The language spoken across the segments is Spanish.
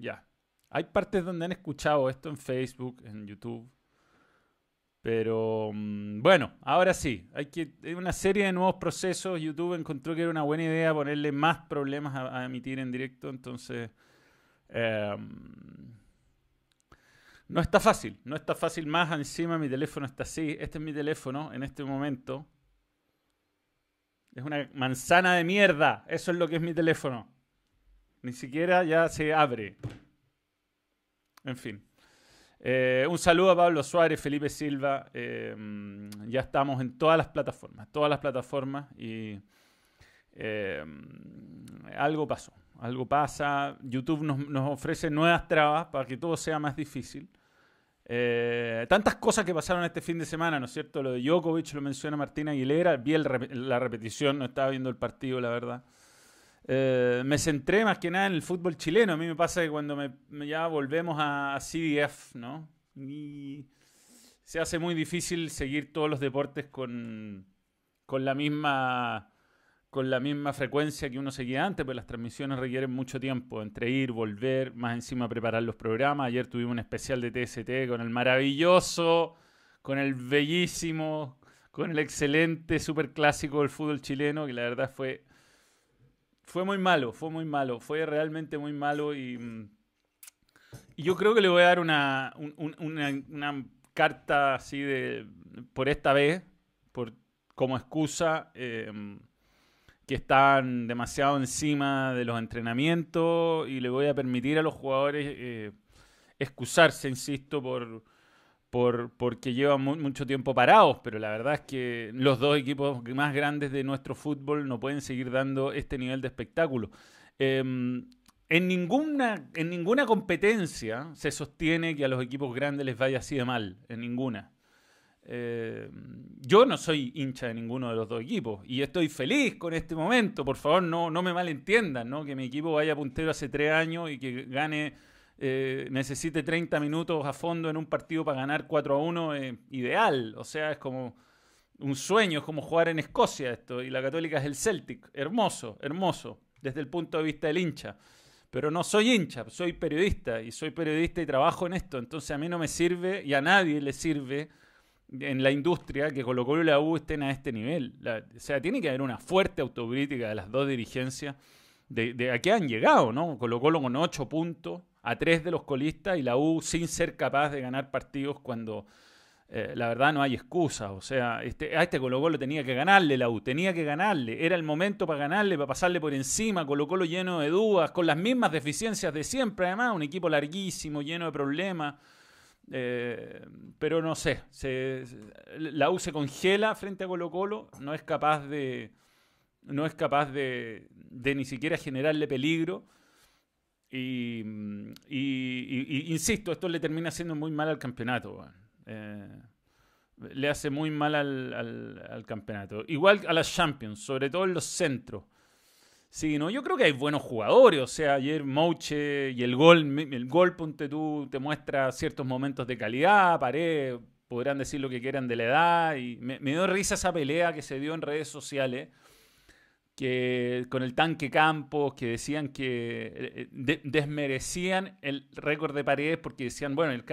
ya. Hay partes donde han escuchado esto en Facebook, en YouTube. Pero mm, bueno, ahora sí, hay una serie de nuevos procesos. YouTube encontró que era una buena idea ponerle más problemas a, emitir en directo, entonces em, no está fácil, no está fácil más. Encima mi teléfono está así. Este es mi teléfono en este momento. Es una manzana de mierda. Eso es lo que es mi teléfono. Ni siquiera ya se abre. En fin. Eh, un saludo a Pablo Suárez, Felipe Silva. Eh, ya estamos en todas las plataformas, todas las plataformas y eh, algo pasó, algo pasa. YouTube nos, nos, ofrece nuevas trabas para que todo sea más difícil. tantas cosas que pasaron este fin de semana, ¿no es cierto? Lo de Djokovic lo menciona Martín Aguilera. Vi la repetición, no estaba viendo el partido, la verdad. Eh, me centré más que nada en el fútbol chileno. A mí me pasa que cuando me, ya volvemos a, CDF, ¿no? Se hace muy difícil seguir todos los deportes con, con la misma con la misma frecuencia que uno seguía antes, pues las transmisiones requieren mucho tiempo entre ir, volver, más encima preparar los programas. Ayer tuvimos un especial de TST con el maravilloso, con el bellísimo, con el excelente super clásico del fútbol chileno, que la verdad fue fue muy malo, fue muy malo, fue realmente muy malo y, mm, yo creo que le voy a dar una, una, carta así de, por esta vez, por, como excusa, em, que están demasiado encima de los entrenamientos y le voy a permitir a los jugadores eh, excusarse, insisto, por, por, porque llevan mucho tiempo parados, pero la verdad es que los dos equipos más grandes de nuestro fútbol no pueden seguir dando este nivel de espectáculo. Em, en, ninguna, en ninguna competencia se sostiene que a los equipos grandes les vaya así de mal, en ninguna. Em, yo no soy hincha de ninguno de los dos equipos y estoy feliz con este momento. Por favor, no, no me malentiendan, ¿no? que mi equipo vaya puntero hace tres años y que gane eh, necesite 30 minutos a fondo en un partido para ganar 4 a 1, eh, ideal. O sea, es como un sueño, es como jugar en Escocia esto. Y la Católica es el Celtic. Hermoso, hermoso, desde el punto de vista del hincha. Pero no soy hincha, soy periodista y soy periodista y trabajo en esto. Entonces a mí no me sirve y a nadie le sirve en la industria que Colo Colo y la U estén a este nivel. o sea, tiene que haber una fuerte autocrítica de las dos dirigencias de, de a qué han llegado, ¿no? Colo Colo con 8 puntos, a tres de los colistas y la U sin ser capaz de ganar partidos cuando eh, la verdad no hay excusa. O sea, este, a este Colo Colo tenía que ganarle la U, tenía que ganarle. Era el momento para ganarle, para pasarle por encima. Colo Colo lleno de dudas, con las mismas deficiencias de siempre, además, un equipo larguísimo, lleno de problemas. Eh, pero no sé, la U se congela frente a Colo Colo, no es capaz de, no es capaz de ni siquiera generarle peligro. Y, insisto, esto le termina haciendo muy mal al campeonato. Eh, le hace muy mal al, campeonato. Igual a las Champions, sobre todo en los centros. Sí, yo creo que hay buenos jugadores. O sea, ayer Mouche y el gol, el gol, ponte tú, te muestra ciertos momentos de calidad. Pared, podrán decir lo que quieran de la edad. Y me, me dio risa esa pelea que se dio en redes sociales que con el tanque Campos, que decían que eh, desmerecían el récord de Paredes porque decían, bueno, el,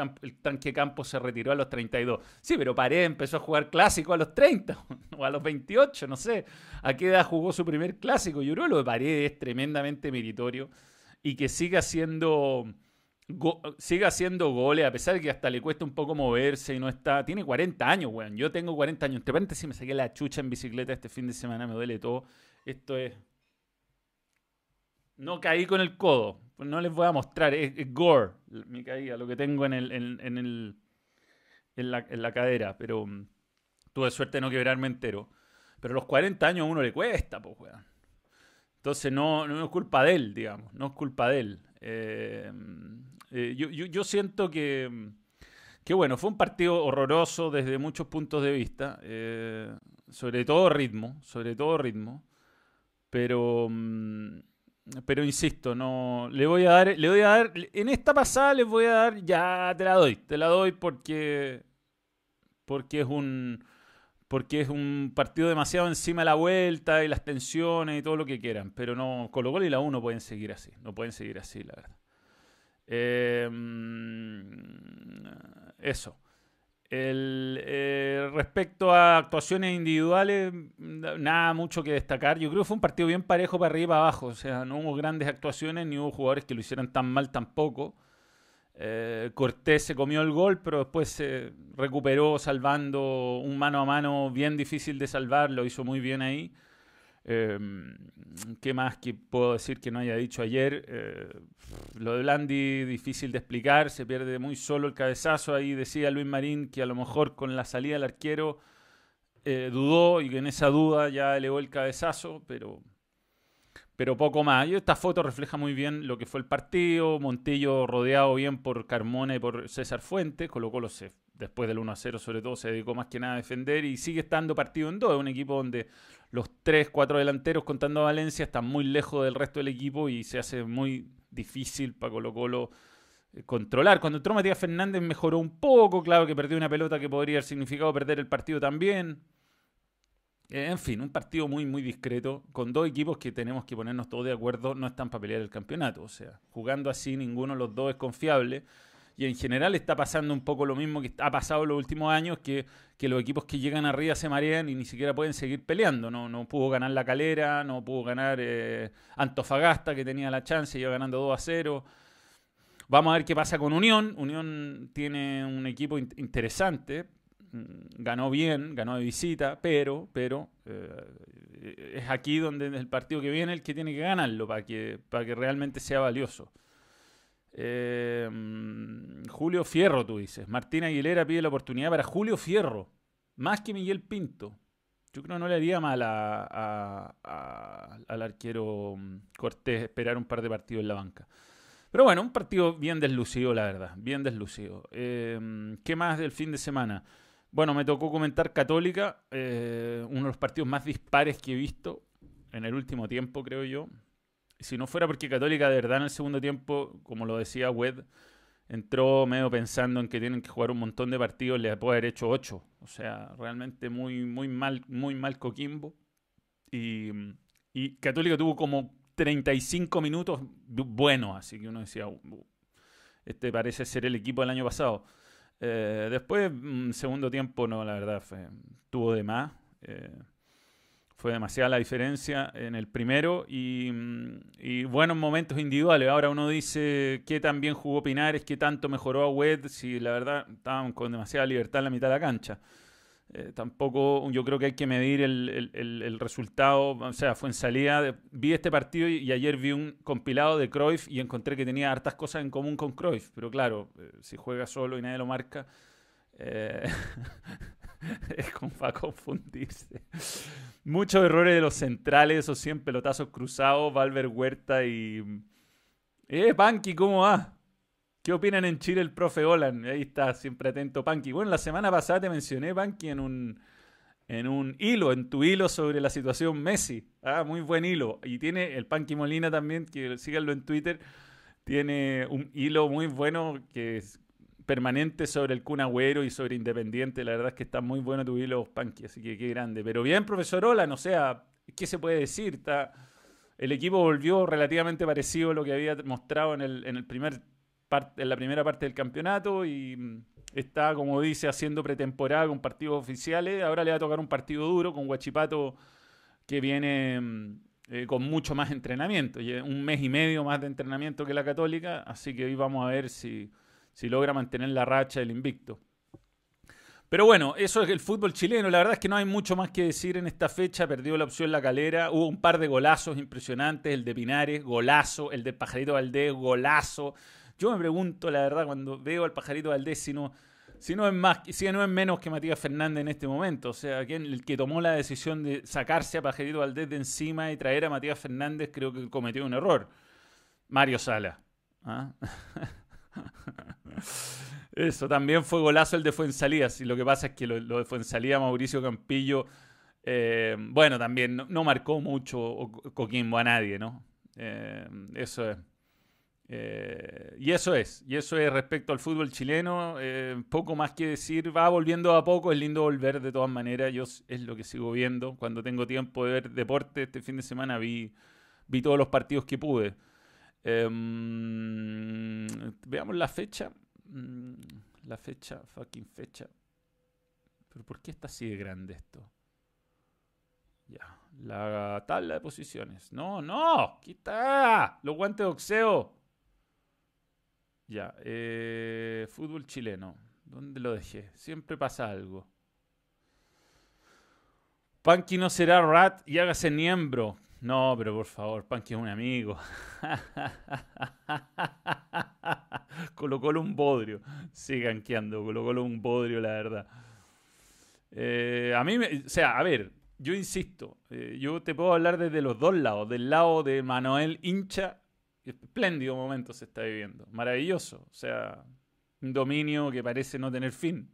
tanque Campos se retiró a los 32. Sí, pero Paredes empezó a jugar clásico a los 30 o a los 28, no sé. ¿A qué edad jugó su primer clásico? Yo creo que lo de Paredes es tremendamente meritorio y que siga haciendo... siga haciendo goles, a pesar de que hasta le cuesta un poco moverse y no está. Tiene 40 años, weón. Yo tengo 40 años. De repente, si me saqué la chucha en bicicleta este fin de semana, me duele todo. Esto es. No caí con el codo. Pues no les voy a mostrar. Es, gore mi caída, lo que tengo en, el, en, el, en, la, en la cadera. Pero mm, tuve suerte de no quebrarme entero. Pero a los 40 años a uno le cuesta, pues, weón. Entonces no, no es culpa de él, digamos. No es culpa de él. Eh, eh, yo, yo, siento que, que, bueno, fue un partido horroroso desde muchos puntos de vista. Eh, sobre todo ritmo. Sobre todo ritmo. Pero, mm, pero insisto, no le voy a dar, le voy a dar, en esta pasada les voy a dar, ya te la doy, te la doy porque, porque es un, porque es un partido demasiado encima de la vuelta y las tensiones y todo lo que quieran. Pero no, Colo Colo y la U no pueden seguir así, no pueden seguir así, la verdad. eso. El, eh, respecto a actuaciones individuales, nada mucho que destacar. Yo creo que fue un partido bien parejo para arriba y para abajo. O sea, no hubo grandes actuaciones ni hubo jugadores que lo hicieran tan mal tampoco. Eh, Cortés se comió el gol, pero después se recuperó salvando un mano a mano bien difícil de salvar. Lo hizo muy bien ahí. Em, ¿Qué más que puedo decir que no haya dicho ayer? Eh, lo de Blandi, difícil de explicar, se pierde muy solo el cabezazo. Ahí decía Luis Marín que a lo mejor con la salida del arquero eh, dudó y que en esa duda ya elevó el cabezazo, pero, pero poco más. Esta foto refleja muy bien lo que fue el partido. Montillo rodeado bien por Carmona y por César Fuentes, colocó los después del 1 a 0 sobre todo se dedicó más que nada a defender y sigue estando partido en dos. Es un equipo donde los 3, 4 delanteros contando a Valencia están muy lejos del resto del equipo y se hace muy difícil para Colo Colo eh, controlar. Cuando entró Matías Fernández mejoró un poco, claro que perdió una pelota que podría haber significado perder el partido también. Eh, en fin, un partido muy, muy discreto, con dos equipos que tenemos que ponernos todos de acuerdo, no están para pelear el campeonato. O sea, jugando así, ninguno de los dos es confiable. Y en general está pasando un poco lo mismo que ha pasado en los últimos años, que, los equipos que llegan arriba se marean y ni siquiera pueden seguir peleando. No, no pudo ganar la calera, no pudo ganar eh, Antofagasta, que tenía la chance, iba ganando 2 a 0. Vamos a ver qué pasa con Unión. Unión tiene un equipo interesante. Mm, ganó bien, ganó de visita, pero, pero eh, es aquí donde el partido que viene el que tiene que ganarlo para que, para que realmente sea valioso. Eh, Julio Fierro, tú dices. Martín Aguilera pide la oportunidad para Julio Fierro, más que Miguel Pinto. Yo creo que no le haría mal a, al arquero mm, Cortés esperar un par de partidos en la banca. Pero bueno, un partido bien deslucido, la verdad. Bien deslucido. Eh, ¿Qué más del fin de semana? Bueno, me tocó comentar Católica, eh, uno de los partidos más dispares que he visto en el último tiempo, creo yo si no fuera porque Católica de verdad en el segundo tiempo, como lo decía Wed, entró medio pensando en que tienen que jugar un montón de partidos, le puede haber hecho ocho. O sea, realmente muy, muy mal, muy mal Coquimbo. Y, Católica tuvo como 35 minutos buenos, así que uno decía, uh, uh, este parece ser el equipo del año pasado. Eh, después, mm, segundo tiempo, no, la verdad, tuvo de más. Eh, fue demasiada la diferencia en el primero y, y, buenos momentos individuales. Ahora uno dice qué tan bien jugó Pinares, qué tanto mejoró a Wed, si la verdad estaban con demasiada libertad en la mitad de la cancha. Eh, tampoco yo creo que hay que medir el, el, el, resultado, o sea, fue en salida. vi este partido y, ayer vi un compilado de Cruyff y encontré que tenía hartas cosas en común con Cruyff, pero claro, eh, si juega solo y nadie lo marca, eh, es como para confundirse. Muchos errores de los centrales, esos 100 pelotazos cruzados, Valver Huerta y... Eh, Panky, ¿cómo va? ¿Qué opinan en Chile el profe Olan? Ahí está, siempre atento Panky. Bueno, la semana pasada te mencioné, Panky, en un, en un hilo, en tu hilo sobre la situación Messi. Ah, muy buen hilo. Y tiene el Panky Molina también, que síganlo en Twitter. Tiene un hilo muy bueno que permanente sobre el Kun Agüero y sobre Independiente. La verdad es que está muy bueno tu hilo, Panky, así que qué grande. Pero bien, profesor Olan, o sea, ¿qué se puede decir? El equipo volvió relativamente parecido a lo que había mostrado en, la primera parte del campeonato y mm, está, como dice, haciendo pretemporada con partidos oficiales. Ahora le va a tocar un partido duro con Huachipato que viene mm, eh, con mucho más entrenamiento, un mes y medio más de entrenamiento que la Católica, así que hoy vamos a ver si si logra mantener la racha del invicto. Pero bueno, eso es el fútbol chileno. La verdad es que no hay mucho más que decir en esta fecha. Perdió la opción la calera. Hubo un par de golazos impresionantes. El de Pinares, golazo. El del Pajarito Valdés, golazo. Yo me pregunto, la verdad, cuando veo al Pajarito Valdés, si no, si no es más, si no es menos que Matías Fernández en este momento. O sea, el que tomó la decisión de sacarse a Pajarito Valdés de encima y traer a Matías Fernández, creo que cometió un error. Mario Sala. ¿ah? Eso, también fue golazo el de Fuensalía. Y lo que pasa es que lo, de Fuensalía, Mauricio Campillo, eh, bueno, también no, marcó mucho Coquimbo a nadie, ¿no? Eh, eso es. Eh, y eso es, y eso es respecto al fútbol chileno, poco más que decir, va volviendo a poco, es lindo volver de todas maneras, yo es lo que sigo viendo, cuando tengo tiempo de ver deporte, este fin de semana vi, vi todos los partidos que pude. Em, veamos la fecha. Mm, la fecha, fucking fecha. Pero ¿por qué está así de grande esto? Ya, la tabla de posiciones. No, no, quita los guantes de boxeo. Ya, eh, fútbol chileno. ¿Dónde lo dejé? Siempre pasa algo. Panky no será rat y hágase miembro. No, pero por favor, Panky es un amigo. Colocólo un bodrio. Sigan queando, colocólo un bodrio, la verdad. Eh, a mí, me, o sea, a ver, yo insisto, eh, yo te puedo hablar desde los dos lados. Del lado de Manuel hincha, espléndido momento se está viviendo. Maravilloso. O sea, un dominio que parece no tener fin.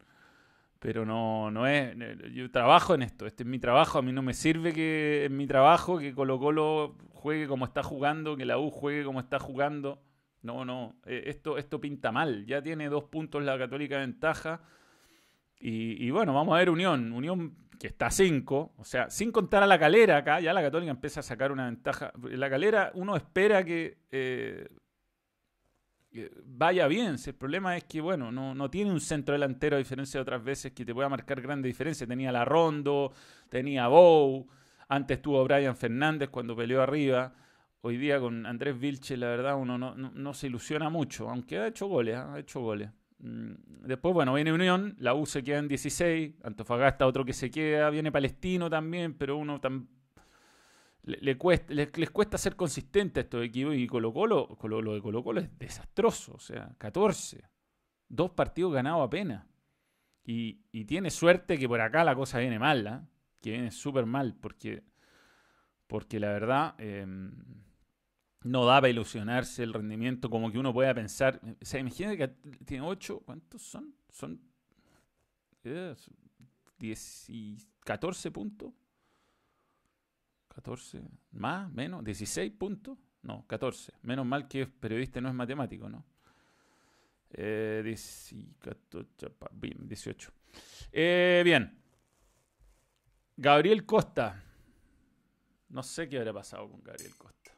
Pero no, no es. Yo trabajo en esto. Este es mi trabajo. A mí no me sirve que en mi trabajo que Colo Colo juegue como está jugando, que la U juegue como está jugando. No, no. Eh, esto, esto pinta mal. Ya tiene dos puntos la Católica de ventaja. Y, bueno, vamos a ver Unión. Unión que está a 5, o sea, sin contar a la calera acá, ya la Católica empieza a sacar una ventaja. En la calera uno espera que, eh, vaya bien. el problema es que, bueno, no, tiene un centro delantero a diferencia de otras veces que te pueda marcar grande diferencia. Tenía la Rondo, tenía Bow, antes tuvo Brian Fernández cuando peleó arriba. Hoy día con Andrés Vilche, la verdad, uno no, no se ilusiona mucho, aunque ha hecho goles, ha hecho goles. Mm, después, bueno, viene Unión, la U se queda en 16, Antofagasta otro que se queda, viene Palestino también, pero uno tan, le, cuesta, les, cuesta ser consistente a estos equipos y Colo Colo, lo de Colo Colo es desastroso, o sea, 14, dos partidos ganados apenas. Y, y tiene suerte que por acá la cosa viene mal, ¿ah? que viene súper mal, porque, porque la verdad... Em, no da para ilusionarse el rendimiento como que uno pueda pensar. O sea, imagínate que tiene 8, ¿cuántos son? Son 10 y 14 puntos. 14, más, menos, 16 puntos. No, 14. Menos mal que periodista no es matemático, ¿no? Eh, 18. Eh, bien. Gabriel Costa. No sé qué habrá pasado con Gabriel Costa.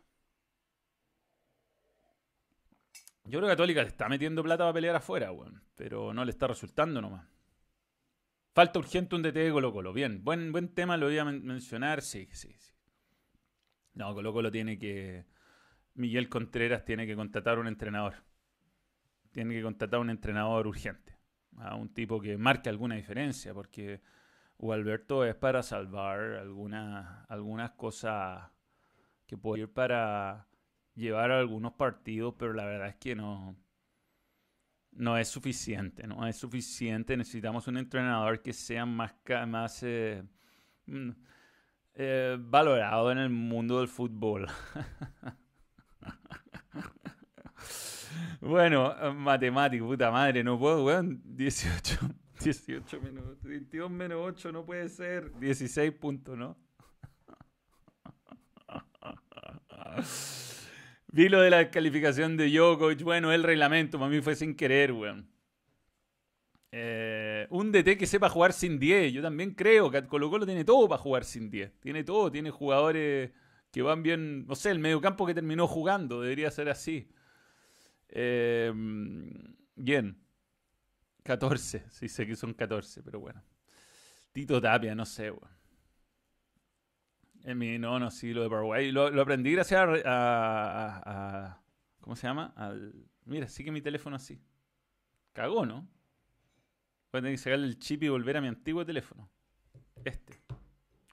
Yo creo que Católica le está metiendo plata para pelear afuera, weón. Pero no le está resultando nomás. Falta urgente un DT de Colo Colo. Bien, buen, buen tema, lo voy a mencionar. Sí, sí, sí. No, Colo Colo tiene que... Miguel Contreras tiene que contratar un entrenador. Tiene que contratar un entrenador urgente. A un tipo que marque alguna diferencia, porque Alberto es para salvar algunas, algunas cosas que puede ir para llevar algunos partidos, pero la verdad es que no, no es suficiente, no es suficiente. Necesitamos un entrenador que sea más, más eh, mm, eh, valorado en el mundo del fútbol. bueno, matemático, puta madre, no puedo, weón. 18, 18 minutos, 22 menos 8 no puede ser. 16 puntos, ¿no? Vi lo de la calificación de Djokovic. Bueno, el reglamento, para mí fue sin querer, weón. Eh, un DT que sepa jugar sin 10. Yo también creo que Colo Colo tiene todo para jugar sin 10. Tiene todo. Tiene jugadores que van bien. No sé, el mediocampo que terminó jugando. Debería ser así. Eh, bien. 14. Sí, sé que son 14, pero bueno. Tito Tapia, no sé, weón no, no, sí, lo de Paraguay. Lo, aprendí gracias a, ¿Cómo se llama? Al, mira, sí que mi teléfono así. Cagó, ¿no? Voy a tener que sacarle el chip y volver a mi antiguo teléfono. Este.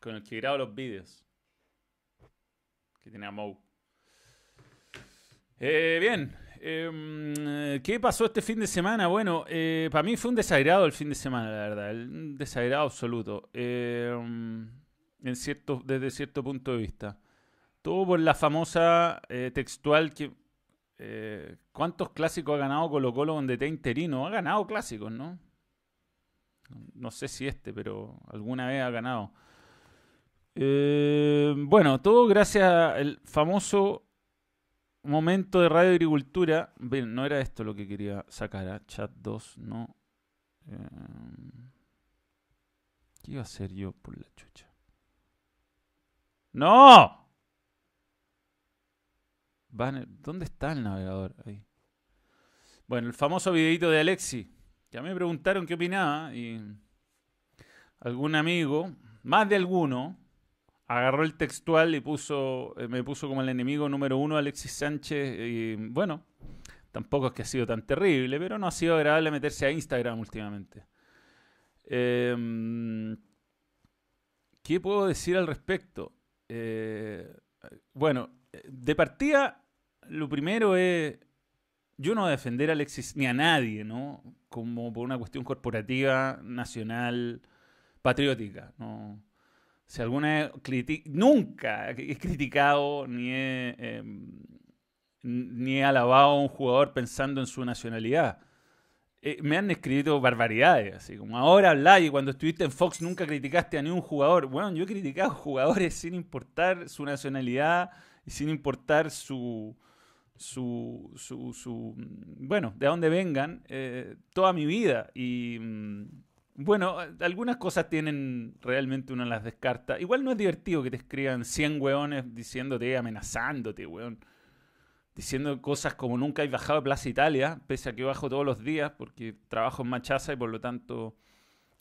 Con el que grabo los vídeos. Que tiene a. Eh, bien. Em, ¿Qué pasó este fin de semana? Bueno, eh, para mí fue un desagrado el fin de semana, la verdad. Un desagrado absoluto. Eh, en cierto, desde cierto punto de vista. Todo por la famosa eh, textual que... Eh, ¿Cuántos clásicos ha ganado Colo Colo con DT interino? Ha ganado clásicos, ¿no? No sé si este, pero alguna vez ha ganado. Eh, bueno, todo gracias al famoso momento de Radio Agricultura. Bien, no era esto lo que quería sacar, a ¿ah? chat 2, no. ¿Qué iba a hacer yo por la chucha? ¡No! ¿Dónde está el navegador? Ahí. Bueno, el famoso videito de Alexi. Ya me preguntaron qué opinaba y algún amigo, más de alguno, agarró el textual y eh, me puso como el enemigo número uno Alexis Sánchez. Y bueno, tampoco es que ha sido tan terrible, pero no ha sido agradable meterse a Instagram últimamente. Em, ¿Qué puedo decir al respecto? Eh, bueno, de partida, lo primero es, yo no defender a Alexis ni a nadie, ¿no? Como por una cuestión corporativa, nacional, patriótica, ¿no? Si alguna vez nunca he criticado ni he, em, ni he alabado a un jugador pensando en su nacionalidad. Eh, me han escrito barbaridades, así como ahora habláis y cuando estuviste en Fox nunca criticaste a ningún jugador. Bueno, yo he criticado jugadores sin importar su nacionalidad y sin importar su, su, su, bueno, de dónde vengan, eh, toda mi vida. Y mm, bueno, algunas cosas tienen realmente uno las descarta. Igual no es divertido que te escriban 100 weones diciéndote, amenazándote, weón. Diciendo cosas como nunca he bajado a Plaza Italia, pese a que bajo todos los días porque trabajo en Machaza y por lo tanto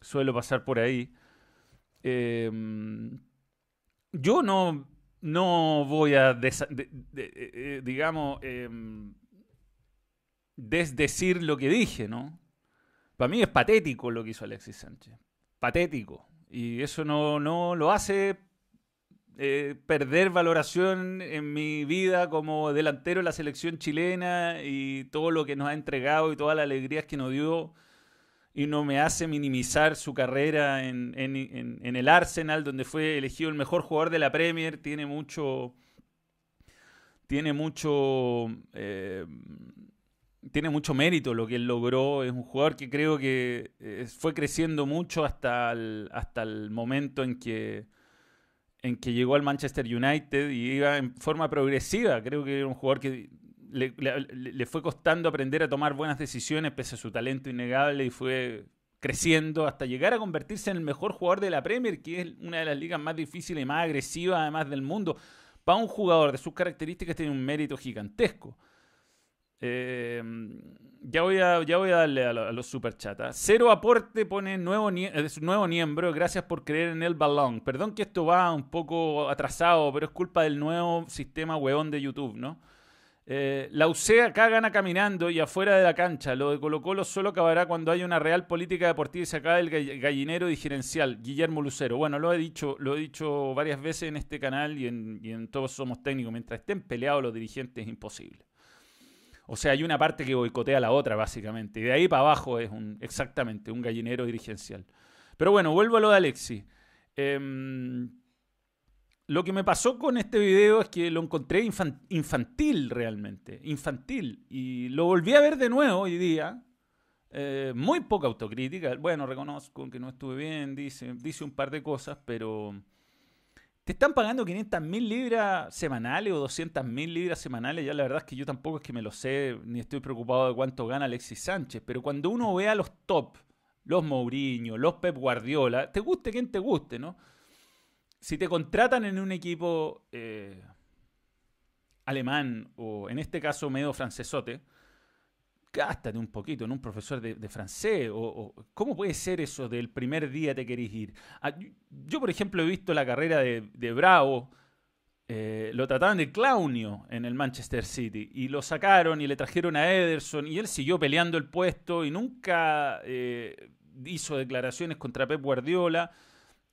suelo pasar por ahí. Em, yo no, no voy a, eh, eh, digamos, em, desdecir lo que dije, ¿no? Para mí es patético lo que hizo Alexis Sánchez. Patético. Y eso no, no lo hace eh, perder valoración en mi vida como delantero de la selección chilena y todo lo que nos ha entregado y todas las alegrías que nos dio. Y no me hace minimizar su carrera en, el Arsenal, donde fue elegido el mejor jugador de la Premier. Tiene mucho. Tiene mucho. Eh, tiene mucho mérito lo que él logró. Es un jugador que creo que eh, fue creciendo mucho hasta el, hasta el momento en que, en que llegó al Manchester United y iba en forma progresiva. Creo que era un jugador que le, fue costando aprender a tomar buenas decisiones pese a su talento innegable y fue creciendo hasta llegar a convertirse en el mejor jugador de la Premier, que es una de las ligas más difíciles y más agresivas además del mundo. Para un jugador de sus características tiene un mérito gigantesco. Eh, ya, voy a, ya voy a darle a, los superchatas. Cero aporte pone nuevo, nuevo miembro. Gracias por creer en el balón. Perdón que esto va un poco atrasado, pero es culpa del nuevo sistema hueón de YouTube, ¿no? Eh, la UCE acá gana caminando y afuera de la cancha. Lo de Colo Colo solo acabará cuando haya una real política deportiva y se acabe el gallinero diferencial. Guillermo Lucero. Bueno, lo he dicho, lo he dicho varias veces en este canal y en, Todos Somos Técnicos. Mientras estén peleados los dirigentes es imposible. O sea, hay una parte que boicotea a la otra, básicamente. Y de ahí para abajo es un, exactamente un gallinero dirigencial. Pero bueno, vuelvo a lo de Alexi. Em, lo que me pasó con este video es que lo encontré infantil realmente. Infantil. Y lo volví a ver de nuevo hoy día. Eh, muy poca autocrítica. Bueno, reconozco que no estuve bien, dice, dice un par de cosas, pero te están pagando 500 mil libras semanales o 200 mil libras semanales. Ya la verdad es que yo tampoco es que me lo sé, ni estoy preocupado de cuánto gana Alexis Sánchez. Pero cuando uno ve a los top, los Mourinho, los Pep Guardiola, te guste quien te guste, ¿no? Si te contratan en un equipo eh, alemán o en este caso medio francesote, gástate un poquito en un profesor de, francés. O, ¿Cómo puede ser eso del primer día te querés ir? Ah, yo, por ejemplo, he visto la carrera de, Bravo. Eh, lo trataban de clownio en el Manchester City y lo sacaron y le trajeron a Ederson y él siguió peleando el puesto y nunca eh, hizo declaraciones contra Pep Guardiola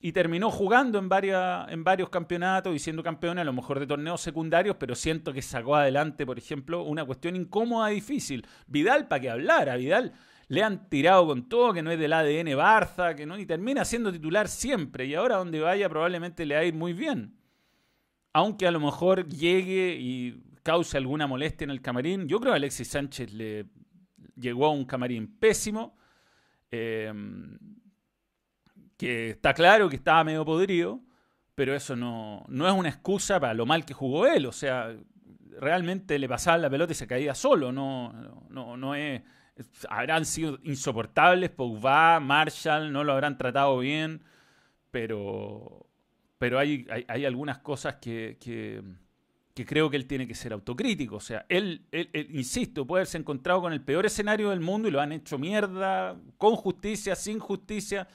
y terminó jugando en, varias, en varios campeonatos y siendo campeón a lo mejor de torneos secundarios, pero siento que sacó adelante, por ejemplo, una cuestión incómoda y difícil. Vidal, para que hablara, Vidal le han tirado con todo, que no es del ADN Barça, que no, y termina siendo titular siempre, y ahora donde vaya probablemente le va a ir muy bien. Aunque a lo mejor llegue y cause alguna molestia en el camarín, yo creo que Alexis Sánchez le llegó a un camarín pésimo. Eh, que está claro que estaba medio podrido, pero eso no, no es una excusa para lo mal que jugó él. O sea, realmente le pasaba la pelota y se caía solo. No, no, no es. Habrán sido insoportables, Pogba, Marshall, no lo habrán tratado bien, pero, pero hay, hay, algunas cosas que, que creo que él tiene que ser autocrítico. O sea, él, insisto, puede haberse encontrado con el peor escenario del mundo y lo han hecho mierda, con justicia, sin justicia.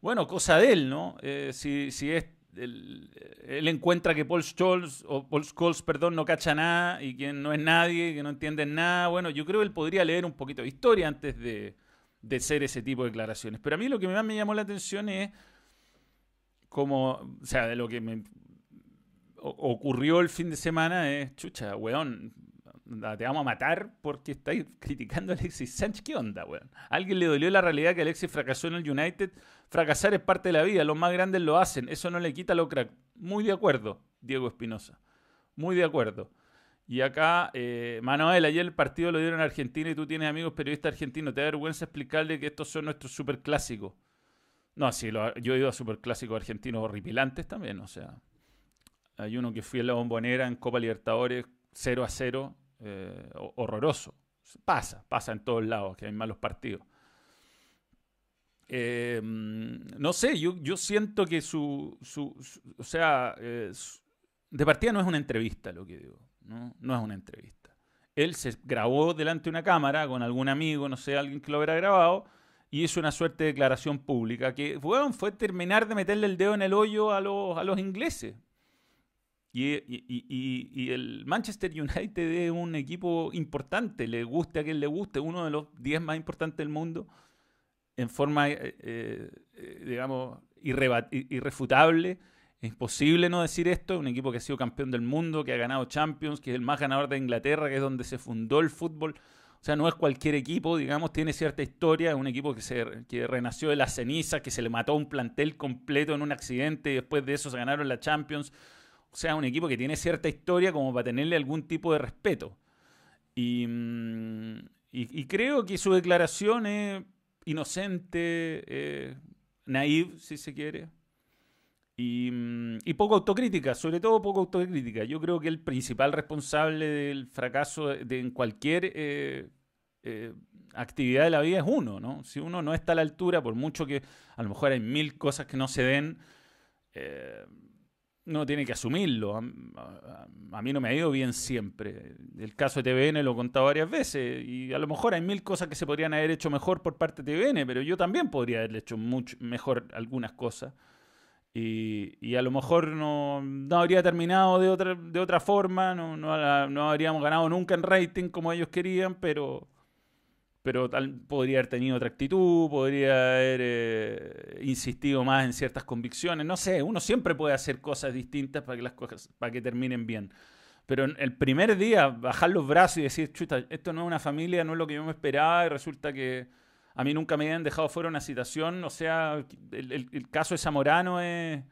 Bueno, cosa de él, ¿no? Eh, si, si es él, encuentra que Paul Scholes, o Paul Scholes, perdón, no cacha nada y que no es nadie, que no entiende nada. Bueno, yo creo que él podría leer un poquito de historia antes de, de ser ese tipo de declaraciones. Pero a mí lo que más me llamó la atención es como, o sea, de lo que me ocurrió el fin de semana es, chucha, weón, te vamos a matar porque estáis criticando a Alexis Sánchez. ¿Qué onda, weón? alguien le dolió la realidad que Alexis fracasó en el United? Fracasar es parte de la vida, los más grandes lo hacen, eso no le quita lo crack. Muy de acuerdo, Diego Espinosa. Muy de acuerdo. Y acá, eh, Manuel, ayer el partido lo dieron en Argentina y tú tienes amigos periodistas argentinos. ¿Te da vergüenza explicarle que estos son nuestros superclásicos? No, sí, yo he ido a superclásicos argentinos horripilantes también, o sea. Hay uno que fui en la bombonera en Copa Libertadores 0 a 0, eh, horroroso. Pasa, pasa en todos lados, que hay malos partidos. Eh, no sé, yo, yo siento que su, su, o sea, eh, de partida no es una entrevista lo que digo, ¿no? no es una entrevista. Él se grabó delante de una cámara con algún amigo, no sé, alguien que lo hubiera grabado, y hizo una suerte de declaración pública que bueno, fue terminar de meterle el dedo en el hoyo a los, a los ingleses. Y, el Manchester United es un equipo importante, le guste a quien le guste, uno de los 10 más importantes del mundo, en forma, eh, eh, digamos, irrefutable. Es imposible no decir esto, un equipo que ha sido campeón del mundo, que ha ganado Champions, que es el más ganador de Inglaterra, que es donde se fundó el fútbol. O sea, no es cualquier equipo, digamos, tiene cierta historia, es un equipo que, se, que renació de las cenizas, que se le mató un plantel completo en un accidente y después de eso se ganaron la Champions. O sea, un equipo que tiene cierta historia como para tenerle algún tipo de respeto. Y, mm, creo que su declaración es inocente, eh, naive, si se quiere. Mm, y, poco autocrítica, sobre todo poco autocrítica. Yo creo que el principal responsable del fracaso de, en cualquier eh, eh, actividad de la vida es uno, ¿no? Si uno no está a la altura, por mucho que a lo mejor hay mil cosas que no se den, no tiene que asumirlo. A, mí no me ha ido bien siempre. El caso de TVN lo he contado varias veces y a lo mejor hay mil cosas que se podrían haber hecho mejor por parte de TVN, pero yo también podría haber hecho mucho mejor algunas cosas. Y, a lo mejor no, habría terminado de otra, de otra forma, no, no, no habríamos ganado nunca en rating como ellos querían, pero pero tal, podría haber tenido otra actitud, podría haber eh, insistido más en ciertas convicciones, no sé, uno siempre puede hacer cosas distintas para que las cosas, para que terminen bien. Pero el primer día, bajar los brazos y decir, chuta, esto no es una familia, no es lo que yo me esperaba, y resulta que a mí nunca me habían dejado fuera una citación, o sea, el caso de Zamorano es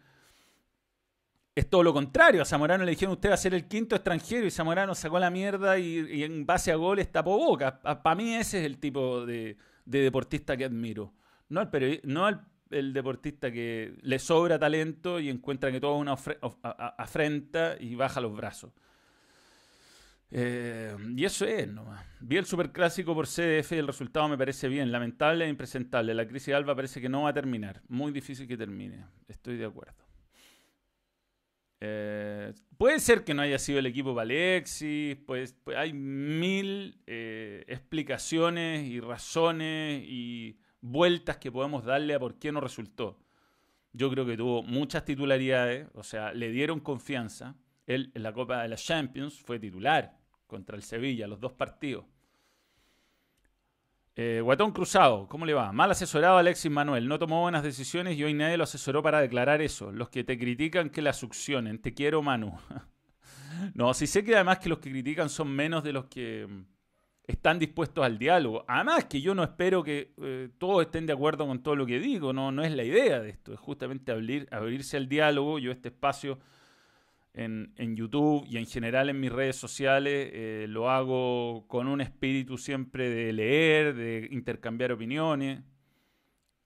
es todo lo contrario. A Zamorano le dijeron usted a ser el quinto extranjero y Zamorano sacó la mierda y, en base a goles tapó boca. Para mí ese es el tipo de, deportista que admiro. No el, no el, deportista que le sobra talento y encuentra que todo es una afrenta y baja los brazos. Eh, y eso es nomás. Vi el superclásico por CDF y el resultado me parece bien. Lamentable e impresentable. La crisis de Alba parece que no va a terminar. Muy difícil que termine. Estoy de acuerdo. Eh, puede ser que no haya sido el equipo Valexis, pues, pues hay mil eh, explicaciones y razones y vueltas que podemos darle a por qué no resultó. Yo creo que tuvo muchas titularidades, o sea, le dieron confianza. Él en la Copa de la Champions fue titular contra el Sevilla, los dos partidos. Eh, Guatón Cruzado, ¿cómo le va? Mal asesorado Alexis Manuel, no tomó buenas decisiones y hoy nadie lo asesoró para declarar eso. Los que te critican que la succionen. Te quiero, Manu. no, si sé que además que los que critican son menos de los que mm, están dispuestos al diálogo. Además que yo no espero que eh, todos estén de acuerdo con todo lo que digo, no, no es la idea de esto, es justamente abrir, abrirse al diálogo. Yo este espacio en, YouTube y en general en mis redes sociales eh, lo hago con un espíritu siempre de leer, de intercambiar opiniones.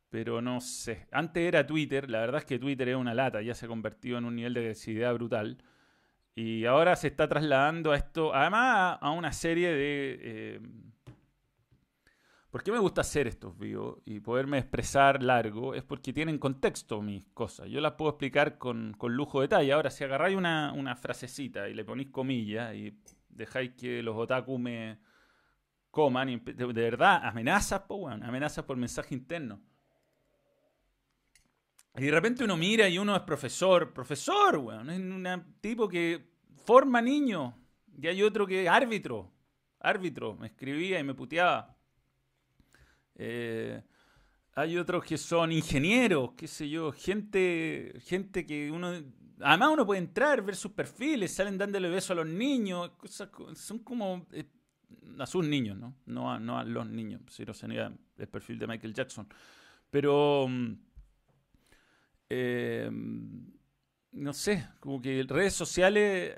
Pero no sé. Antes era Twitter, la verdad es que Twitter es una lata, ya se ha convertido en un nivel de agresividad brutal. Y ahora se está trasladando a esto, además a una serie de, eh, ¿Por qué me gusta hacer estos vivos y poderme expresar largo? Es porque tienen contexto mis cosas. Yo las puedo explicar con, lujo de detalle. Ahora, si agarráis una, una frasecita y le ponéis comillas y dejáis que los otaku me coman, y, de, verdad, amenazas, po, amenazas por mensaje interno. Y de repente uno mira y uno es profesor, profesor, weón, es un tipo que forma niños. Y hay otro que árbitro, árbitro, me escribía y me puteaba. Eh, hay otros que son ingenieros, qué sé yo, gente, gente que uno... Además uno puede entrar, ver sus perfiles, salen dándole besos a los niños, son como... Eh, a sus niños, ¿no? No a, no los niños, si no sería el perfil de Michael Jackson. Pero... Mm, eh, no sé, como que redes sociales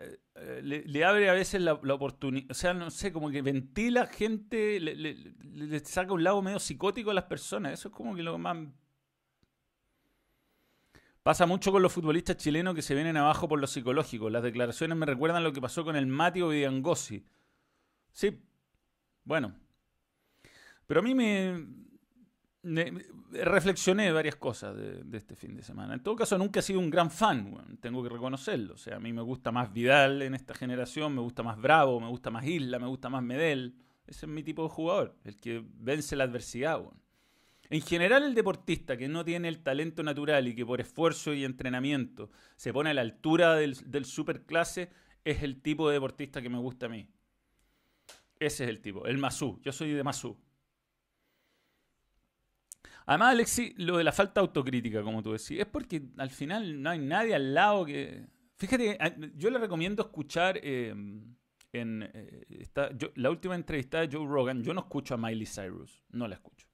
le, abre a veces la, oportunidad, o sea, no sé, como que ventila gente, le, saca un lado medio psicótico a las personas, eso es como que lo más... Pasa mucho con los futbolistas chilenos que se vienen abajo por lo psicológico. Las declaraciones me recuerdan lo que pasó con el Matio Vidangosi. Sí, bueno. Pero a mí me, reflexioné varias cosas de, este fin de semana. En todo caso, nunca he sido un gran fan, tengo que reconocerlo. O sea, a mí me gusta más Vidal en esta generación, me gusta más Bravo, me gusta más Isla, me gusta más Medel. Ese es mi tipo de jugador, el que vence la adversidad. En general, el deportista que no tiene el talento natural y que por esfuerzo y entrenamiento se pone a la altura del, del superclase, es el tipo de deportista que me gusta a mí. Ese es el tipo, el Masú. Yo soy de Masú. Además, Alexi, lo de la falta de autocrítica, como tú decís, es porque al final no hay nadie al lado que... Fíjate, yo le recomiendo escuchar em, eh, la última entrevista de Joe Rogan. Yo no escucho a Miley Cyrus, no la escucho.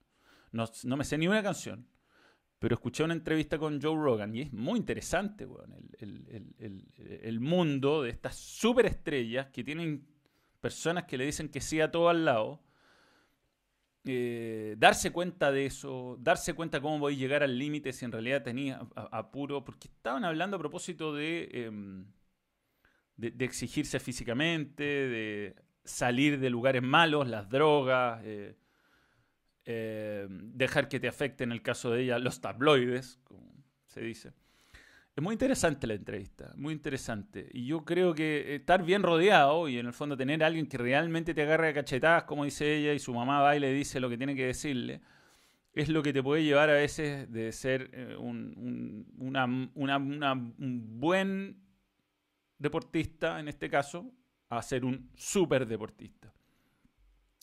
No, me sé ni una canción, pero escuché una entrevista con Joe Rogan y es muy interesante, el, mundo de estas superestrellas que tienen personas que le dicen que sí a todo al lado eh, darse cuenta de eso, darse cuenta cómo voy a llegar al límite si en realidad tenía apuro, porque estaban hablando a propósito de, em, de, exigirse físicamente, de salir de lugares malos, las drogas, eh, em, dejar que te afecte en el caso de ella los tabloides, como se dice. Es muy interesante la entrevista, muy interesante. Y yo creo que estar bien rodeado y en el fondo tener a alguien que realmente te agarre a cachetadas, como dice ella, y su mamá va y le dice lo que tiene que decirle, es lo que te puede llevar a veces de ser eh, un, buen deportista, en este caso, a ser un súper deportista.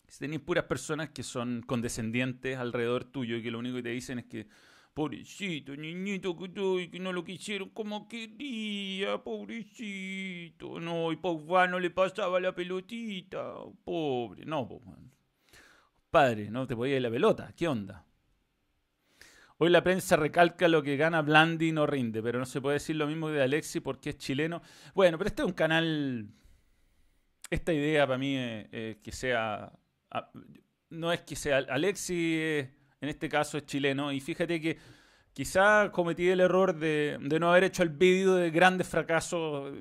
Si tenéis puras personas que son condescendientes alrededor tuyo y que lo único que te dicen es que Pobrecito, niñito que, que no lo quisieron como quería, pobrecito. No, y Pogba no le pasaba la pelotita. Pobre, no, Padre, no te podía ir la pelota, ¿qué onda? Hoy la prensa recalca lo que gana Blandi y no rinde, pero no se puede decir lo mismo de Alexi porque es chileno. Bueno, pero este es un canal. Esta idea para mí es, que sea. No es que sea. Alexi en este caso es chileno, y fíjate que quizá cometí el error de, no haber hecho el vídeo de grandes fracasos,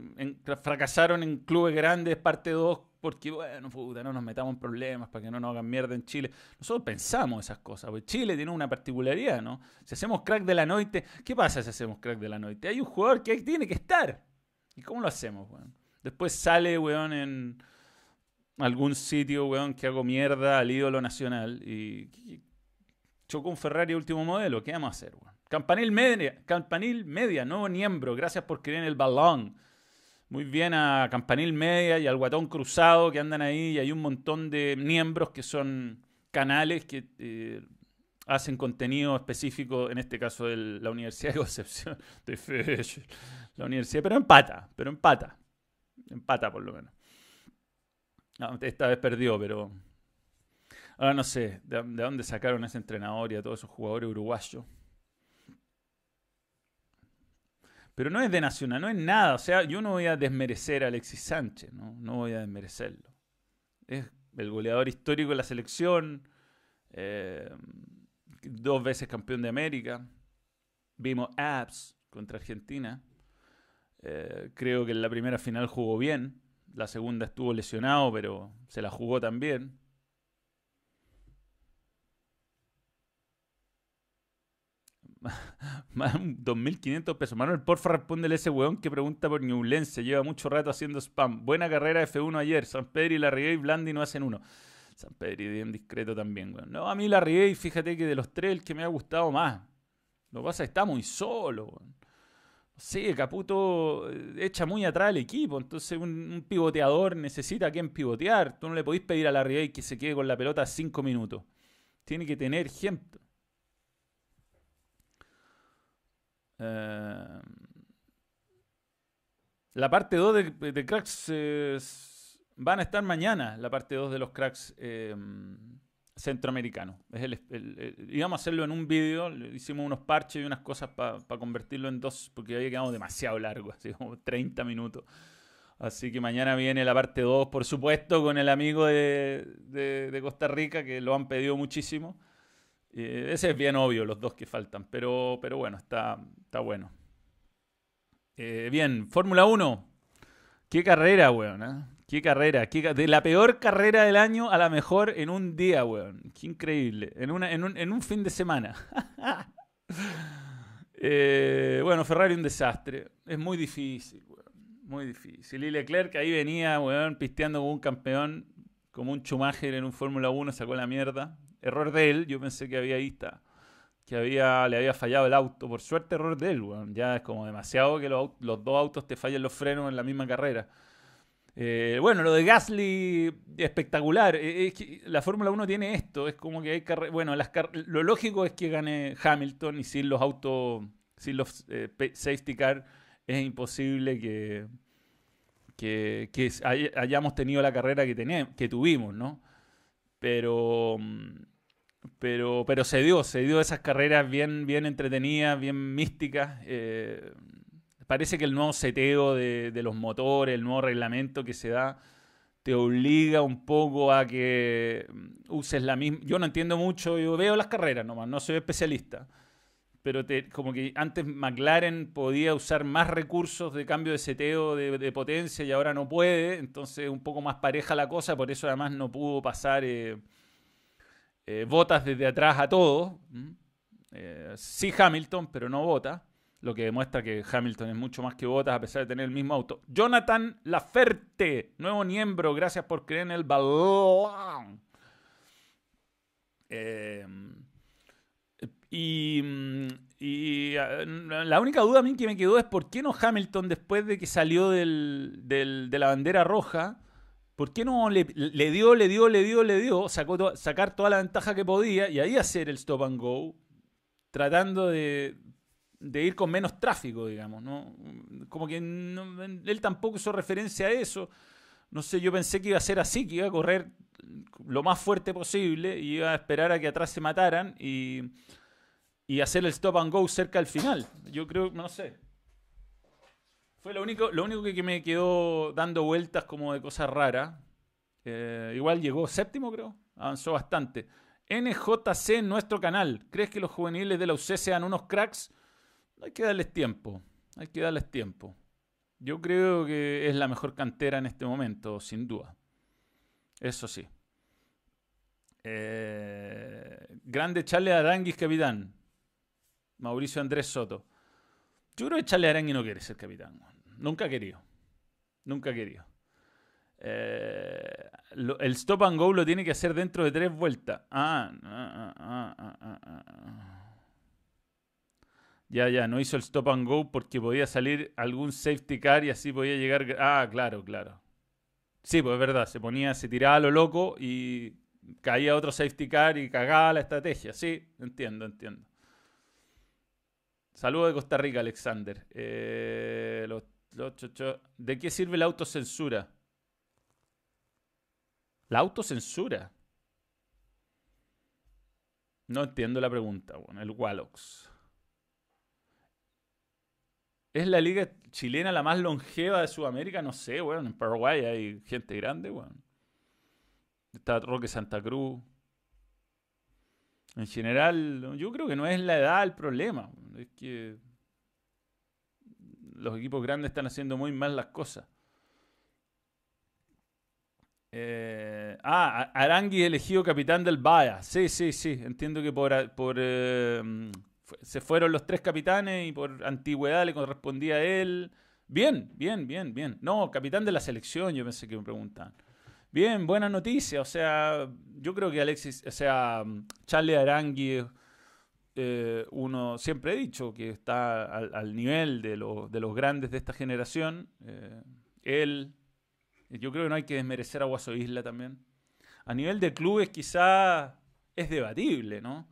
fracasaron en clubes grandes, parte 2, porque bueno, puta, no nos metamos en problemas para que no nos hagan mierda en Chile. Nosotros pensamos esas cosas, porque Chile tiene una particularidad, ¿no? Si hacemos crack de la noche, ¿qué pasa si hacemos crack de la noche? Hay un jugador que tiene que estar. ¿Y cómo lo hacemos, weón? Después sale, weón, en algún sitio, weón, que hago mierda al ídolo nacional. ¿Y chocó un Ferrari último modelo. ¿Qué vamos a hacer? Campanil Media, Campanil Media, nuevo miembro. Gracias por creer en el balón. Muy bien a Campanil Media y al Guatón Cruzado que andan ahí. Y hay un montón de miembros que son canales que eh, hacen contenido específico, en este caso de la Universidad de Concepción. La universidad, pero empata, pero empata. Empata por lo menos. esta vez perdió, pero Ahora no sé de, dónde sacaron a ese entrenador y a todos esos jugadores uruguayos. Pero no es de Nacional, no es nada. O sea, yo no voy a desmerecer a Alexis Sánchez, no, no voy a desmerecerlo. Es el goleador histórico de la selección, eh, dos veces campeón de América. Vimos apps contra Argentina. Eh, creo que en la primera final jugó bien. La segunda estuvo lesionado, pero se la jugó también. 2.500 pesos. Manuel, porfa, respóndele a ese weón que pregunta por Ñublense. Lleva mucho rato haciendo spam. Buena carrera F1 ayer. San Pedro y la y Blandi no hacen uno. San Pedro y bien discreto también. No, a mí la y fíjate que de los tres el que me ha gustado más. Lo que pasa es que está muy solo, weón. Sí, Caputo eh, echa muy atrás al equipo, entonces un, pivoteador necesita a quien pivotear. Tú no le podéis pedir a la y que se quede con la pelota cinco minutos. Tiene que tener gente. Eh, la parte 2 de, Cracks van a estar mañana, la parte 2 de los Cracks eh, centroamericanos. íbamos a hacerlo en un vídeo, hicimos unos parches y unas cosas para convertirlo en dos, porque había quedado demasiado largo, así como 30 minutos. Así que mañana viene la parte 2, por supuesto, con el amigo de, Costa Rica, que lo han pedido muchísimo. Eh, ese es bien obvio, los dos que faltan, pero, pero bueno, está, está bueno. Eh, bien, Fórmula 1. Qué carrera, weón. ¿eh? Qué carrera. de la peor carrera del año a la mejor en un día, weón. Qué increíble. En, una, en, un, en un fin de semana. bueno, Ferrari un desastre. Es muy difícil, weón. Muy difícil. Y Leclerc ahí venía, weón, pisteando como un campeón, como un Schumacher en un Fórmula 1, sacó la mierda. Error de él. Yo pensé que había ahí que había, le había fallado el auto. Por suerte, error de él, weón. Ya es como demasiado que los, dos autos te fallen los frenos en la misma carrera. Eh, bueno, lo de Gasly, espectacular. Eh, la Fórmula 1 tiene esto. Es como que hay Bueno, las lo lógico es que gane Hamilton y sin los autos, sin los eh, safety car, es imposible que, que, que hayamos tenido la carrera que, tenemos, que tuvimos, ¿no? Pero mm, pero, pero se dio, se dio esas carreras bien, bien entretenidas, bien místicas. Eh, parece que el nuevo seteo de, los motores, el nuevo reglamento que se da, te obliga un poco a que uses la misma. Yo no entiendo mucho, yo veo las carreras nomás, no soy especialista. Pero como que antes McLaren podía usar más recursos de cambio de seteo de, potencia y ahora no puede, entonces un poco más pareja la cosa, por eso además no pudo pasar. Eh, eh, votas desde atrás a todos. Eh, sí Hamilton, pero no vota. Lo que demuestra que Hamilton es mucho más que votas a pesar de tener el mismo auto. Jonathan Laferte, nuevo miembro, gracias por creer en el balón. Eh, y, y, la única duda a mí que me quedó es por qué no Hamilton, después de que salió del, de la bandera roja, ¿Por qué no le, dio, le dio, le dio, le dio, sacó sacar toda la ventaja que podía y ahí hacer el stop and go, tratando de, ir con menos tráfico, digamos, ¿no? Como que él tampoco hizo referencia a eso. No sé, yo pensé que iba a ser así, que iba a correr lo más fuerte posible y iba a esperar a que atrás se mataran y, y hacer el stop and go cerca al final. Yo creo, no sé, fue lo único, lo único que me quedó dando vueltas como de cosas raras. Eh, igual llegó séptimo, creo. Avanzó bastante. NJC en nuestro canal. ¿Crees que los juveniles de la UC sean unos cracks? Hay que darles tiempo. Hay que darles tiempo. Yo creo que es la mejor cantera en este momento, sin duda. Eso sí. Eh, grande Charles Aranguis, capitán. Mauricio Andrés Soto. Yo creo que Charlie Arangui no quiere ser capitán. Nunca ha querido. Nunca ha querido. Eh, el stop and go lo tiene que hacer dentro de tres vueltas. Ah, ah, ah, ah, Ya, ya, no hizo el stop and go porque podía salir algún safety car y así podía llegar. Ah, claro, claro. Sí, pues es verdad, se ponía, se tiraba a lo loco y caía otro safety car y cagaba la estrategia. Sí, entiendo, entiendo. Saludos de Costa Rica, Alexander. Eh, ¿De qué sirve la autocensura? ¿La autocensura? No entiendo la pregunta, bueno, el Wallox. ¿Es la liga chilena la más longeva de Sudamérica? No sé, bueno, en Paraguay hay gente grande, bueno. Está Roque Santa Cruz. En general, yo creo que no es la edad el problema. Es que los equipos grandes están haciendo muy mal las cosas. Eh, ah, Arangui elegido capitán del Bahia. Sí, sí, sí. Entiendo que por, eh, se fueron los tres capitanes y por antigüedad le correspondía a él. Bien, bien, bien, bien. No, capitán de la selección, yo pensé que me preguntaban. Bien, buena noticia. O sea, yo creo que Alexis, o sea, Charlie Arangui, eh, uno siempre he dicho que está al, nivel de, de, los grandes de esta generación. Eh, él, yo creo que no hay que desmerecer a Guaso Isla también. A nivel de clubes quizá es debatible, ¿no?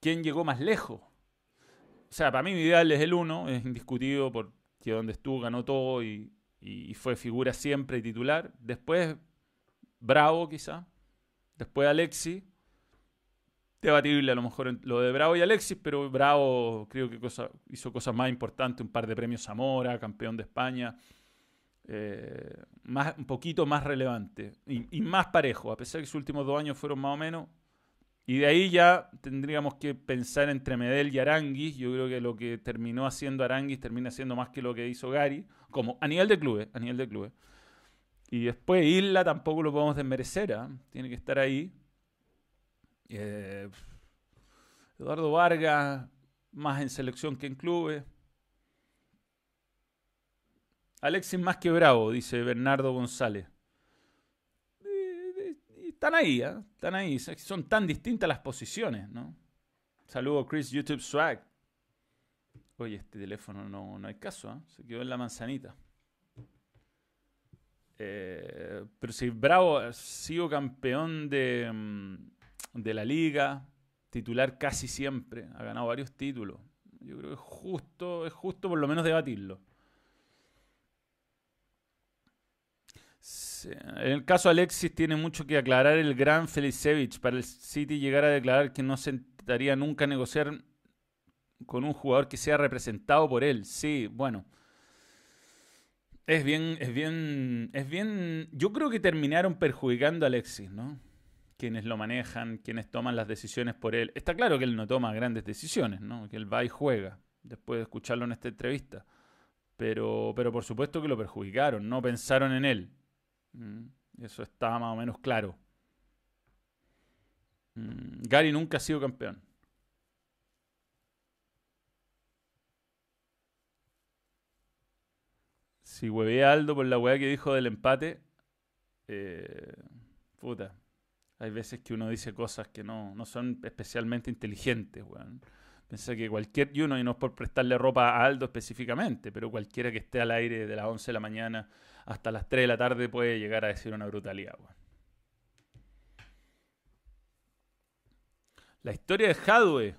¿Quién llegó más lejos? O sea, para mí mi ideal es el uno, es indiscutido porque donde estuvo ganó todo y, y fue figura siempre y titular. Después, Bravo quizá. Después Alexi. Debatible a lo mejor lo de Bravo y Alexis, pero Bravo creo que hizo cosas más importantes, un par de premios Zamora, campeón de España. Eh, más, un poquito más relevante y, más parejo, a pesar de que sus últimos dos años fueron más o menos. Y de ahí ya tendríamos que pensar entre Medel y Aranguis. Yo creo que lo que terminó haciendo Aranguis termina siendo más que lo que hizo Gary, como a nivel de clubes, a nivel de clubes. Y después Isla tampoco lo podemos desmerecer, ¿ah? tiene que estar ahí. Eh, Eduardo Vargas, más en selección que en clubes. Alexis más que bravo, dice Bernardo González están ahí, ¿eh? están ahí. Son tan distintas las posiciones, ¿no? Saludo Chris YouTube Swag. Oye, este teléfono no, no hay caso, ¿eh? se quedó en la manzanita. Eh, pero si Bravo ha sido campeón de, mm, de la liga, titular casi siempre, ha ganado varios títulos. Yo creo que es justo, es justo por lo menos debatirlo. En el caso Alexis tiene mucho que aclarar el gran Felicevich para el City llegar a declarar que no sentaría nunca a negociar con un jugador que sea representado por él. Sí, bueno. Es bien, es bien, es bien. Yo creo que terminaron perjudicando a Alexis, ¿no? Quienes lo manejan, quienes toman las decisiones por él. Está claro que él no toma grandes decisiones, ¿no? Que él va y juega, después de escucharlo en esta entrevista. Pero, pero por supuesto que lo perjudicaron, no pensaron en él. Mm, eso está más o menos claro. Mm, Gary nunca ha sido campeón. Si huevé a Aldo por la weá que dijo del empate, eh, puta. Hay veces que uno dice cosas que no, no son especialmente inteligentes, weón. Pensé que cualquier, y uno, y no es por prestarle ropa a Aldo específicamente, pero cualquiera que esté al aire de las 11 de la mañana hasta las 3 de la tarde puede llegar a decir una brutalidad. La historia de Jadwe.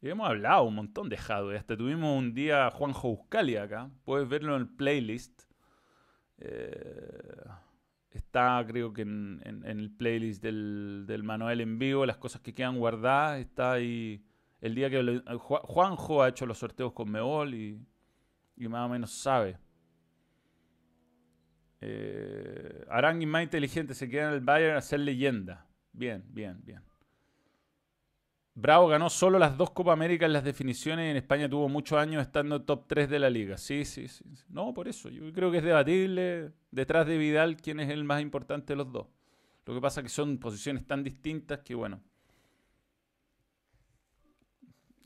hemos hablado un montón de Jadwe. Hasta tuvimos un día Juanjo Buscali acá. Puedes verlo en el playlist. Eh, está, creo que en, el playlist del, del, Manuel en vivo. Las cosas que quedan guardadas. Está ahí. El día que Juanjo ha hecho los sorteos con Mebol y, y más o menos sabe. Eh, Arangui más inteligente, se queda en el Bayern a ser leyenda. Bien, bien, bien. Bravo ganó solo las dos Copa América en las definiciones y en España tuvo muchos años estando top 3 de la liga. Sí, sí, sí. No, por eso. Yo creo que es debatible detrás de Vidal quién es el más importante de los dos. Lo que pasa es que son posiciones tan distintas que, bueno.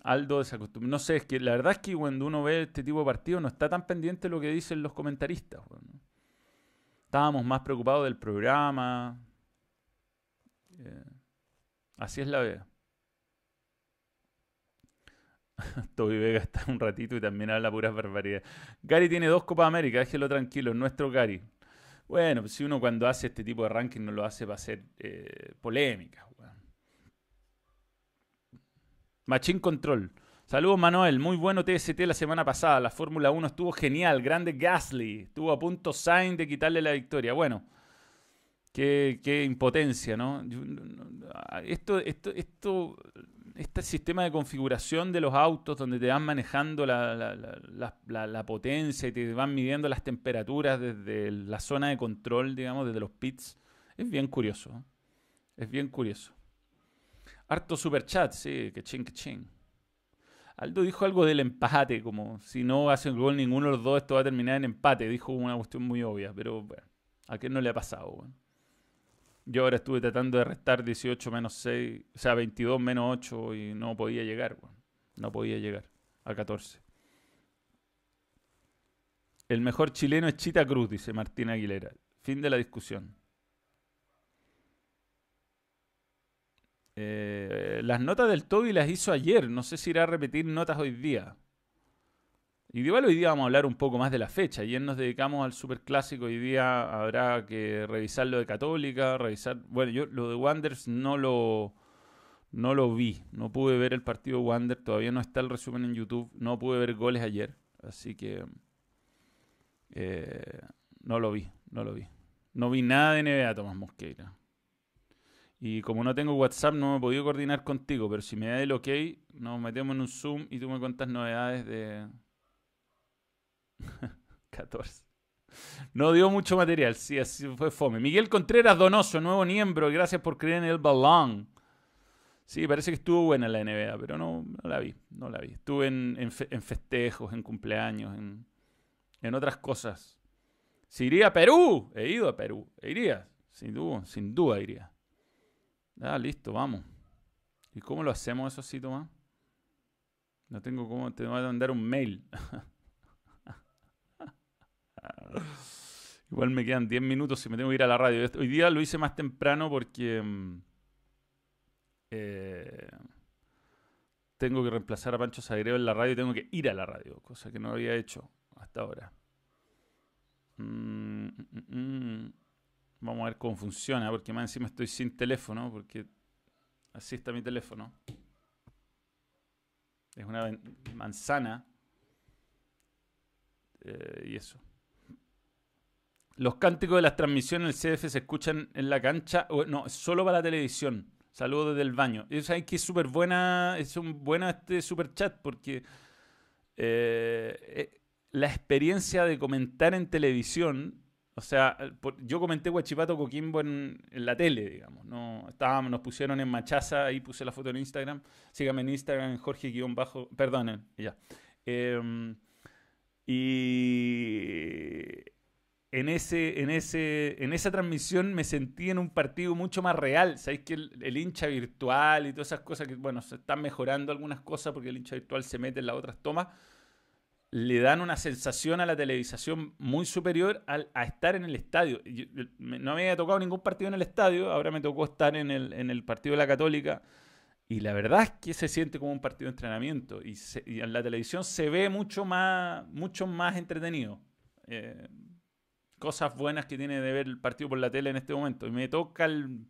Aldo desacostumbrado. No sé, es que la verdad es que cuando uno ve este tipo de partidos no está tan pendiente de lo que dicen los comentaristas. Estábamos más preocupados del programa. Eh, así es la vida. Toby Vega está un ratito y también habla puras barbaridades. Gary tiene dos Copas América, déjelo tranquilo, nuestro Gary. Bueno, pues si uno cuando hace este tipo de ranking no lo hace para hacer eh, polémica. Machine Control. Saludos Manuel, muy bueno TST la semana pasada, la Fórmula 1 estuvo genial, grande Gasly, estuvo a punto Sainz de quitarle la victoria. Bueno, qué, impotencia, ¿no? Esto, esto, esto, este sistema de configuración de los autos donde te van manejando la, potencia y te van midiendo las temperaturas desde la zona de control, digamos, desde los pits, es bien curioso. ¿eh? Es bien curioso. Harto superchat, sí, que ching, que ching. Aldo dijo algo del empate, como si no hacen gol ninguno de los dos, esto va a terminar en empate. Dijo una cuestión muy obvia, pero bueno, a qué no le ha pasado. Yo ahora estuve tratando de restar 18 menos 6, o sea, 22 menos 8 y no podía llegar. No podía llegar a 14. El mejor chileno es Chita Cruz, dice Martín Aguilera. Fin de la discusión. Eh, las notas del Toby las hizo ayer. No sé si irá a repetir notas hoy día. Y igual hoy día vamos a hablar un poco más de la fecha. Ayer nos dedicamos al superclásico. Hoy día habrá que revisar lo de Católica, revisar. Bueno, yo lo de Wanderers no lo, no lo vi. No pude ver el partido Wander. Todavía no está el resumen en YouTube. No pude ver goles ayer. Así que. Eh, no lo vi. No lo vi. No vi nada de NBA, Tomás Mosqueira. Y como no tengo WhatsApp, no me he podido coordinar contigo, pero si me da el ok, nos metemos en un Zoom y tú me cuentas novedades de 14. No dio mucho material, sí, así fue fome. Miguel Contreras Donoso, nuevo miembro, gracias por creer en el balón. Sí, parece que estuvo buena la NBA, pero no, la vi, no la vi. Estuve en, festejos, en cumpleaños, en, en otras cosas. Si iría a Perú, he ido a Perú, e iría, sin duda, sin duda iría. Ah, listo, vamos. ¿Y cómo lo hacemos eso así, Tomás? No tengo cómo, te voy a mandar un mail. Igual me quedan 10 minutos y me tengo que ir a la radio. Hoy día lo hice más temprano porque mm, eh, tengo que reemplazar a Pancho Sagreo en la radio y tengo que ir a la radio, cosa que no había hecho hasta ahora. Mm, mm, Vamos a ver cómo funciona, porque más encima estoy sin teléfono, porque así está mi teléfono. Es una manzana. Eh, y eso. Los cánticos de las transmisiones del CDF se escuchan en la cancha. no, solo para la televisión. Saludos desde el baño. Y sabes que es súper buena. Es un este super chat porque eh, eh, la experiencia de comentar en televisión o sea, yo comenté Guachipato Coquimbo en, la tele, digamos. ¿no? Estábamos, nos pusieron en Machaza, ahí puse la foto en Instagram. Sígame en Instagram, Jorge-bajo. Perdonen, ya. Em, y en, ese, en, ese, en esa transmisión me sentí en un partido mucho más real. Sabéis que el, hincha virtual y todas esas cosas que, bueno, se están mejorando algunas cosas porque el hincha virtual se mete en las otras tomas le dan una sensación a la televisación muy superior a estar en el estadio. no me había tocado ningún partido en el estadio, ahora me tocó estar en el, partido de la Católica. Y la verdad es que se siente como un partido de entrenamiento. Y, en la televisión se ve mucho más, mucho más entretenido. Eh, cosas buenas que tiene de ver el partido por la tele en este momento. Y me toca el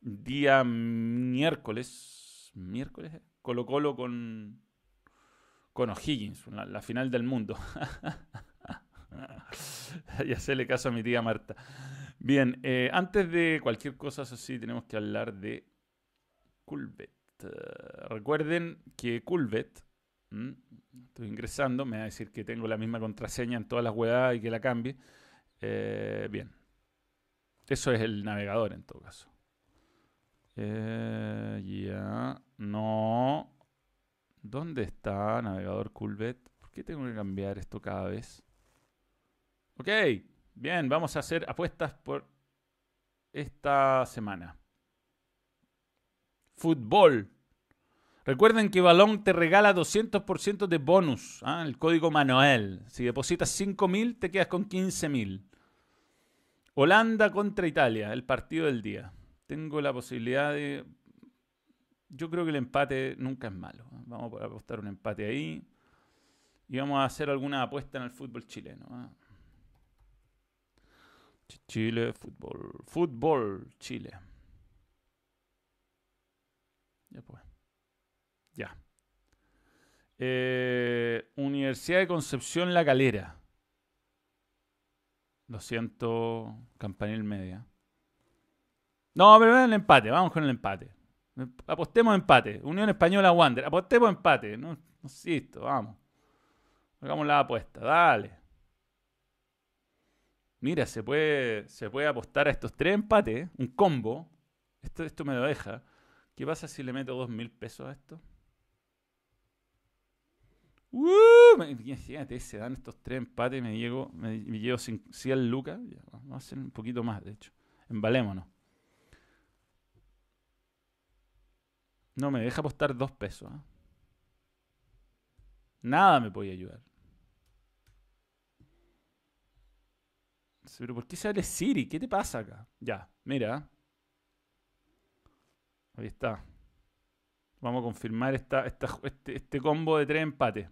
día miércoles. ¿Miércoles? Colo Colo con, con O'Higgins, la, final del mundo. ya se le caso a mi tía Marta. Bien, eh, antes de cualquier cosa, así, tenemos que hablar de Culvet. recuerden que Culvet, estoy ingresando, me va a decir que tengo la misma contraseña en todas las webs y que la cambie. Eh, bien, eso es el navegador en todo caso. Eh, ya, no. ¿Dónde está navegador Coolbet? ¿Por qué tengo que cambiar esto cada vez? Ok, bien, vamos a hacer apuestas por esta semana. Fútbol. Recuerden que Balón te regala 200% de bonus. ¿ah? El código Manuel. Si depositas 5.000, te quedas con 15.000. Holanda contra Italia, el partido del día. Tengo la posibilidad de yo creo que el empate nunca es malo. Vamos a apostar un empate ahí. Y vamos a hacer alguna apuesta en el fútbol chileno. ¿ah? Chile, fútbol. Fútbol, Chile. Ya pues. Ya. Eh, Universidad de Concepción La Calera. Lo siento, Campanil Media. No, pero el empate, vamos con el empate. Apostemos empate. Unión Española Wander. Apostemos empate. No, insisto, vamos. Hagamos la apuesta. Dale. Mira, se puede, se puede apostar a estos tres empates. Un combo. Esto, esto me lo deja. ¿Qué pasa si le meto dos mil pesos a esto? ¡Uh! Fíjate, se dan estos tres empates me llego, me, llevo 100 lucas. vamos a hacer un poquito más, de hecho. Embalémonos. No me deja apostar dos pesos. ¿ah? Nada me podía ayudar. Pero ¿por qué sale Siri? ¿Qué te pasa acá? Ya, mira. Ahí está. Vamos a confirmar esta, este, este combo de tres empates.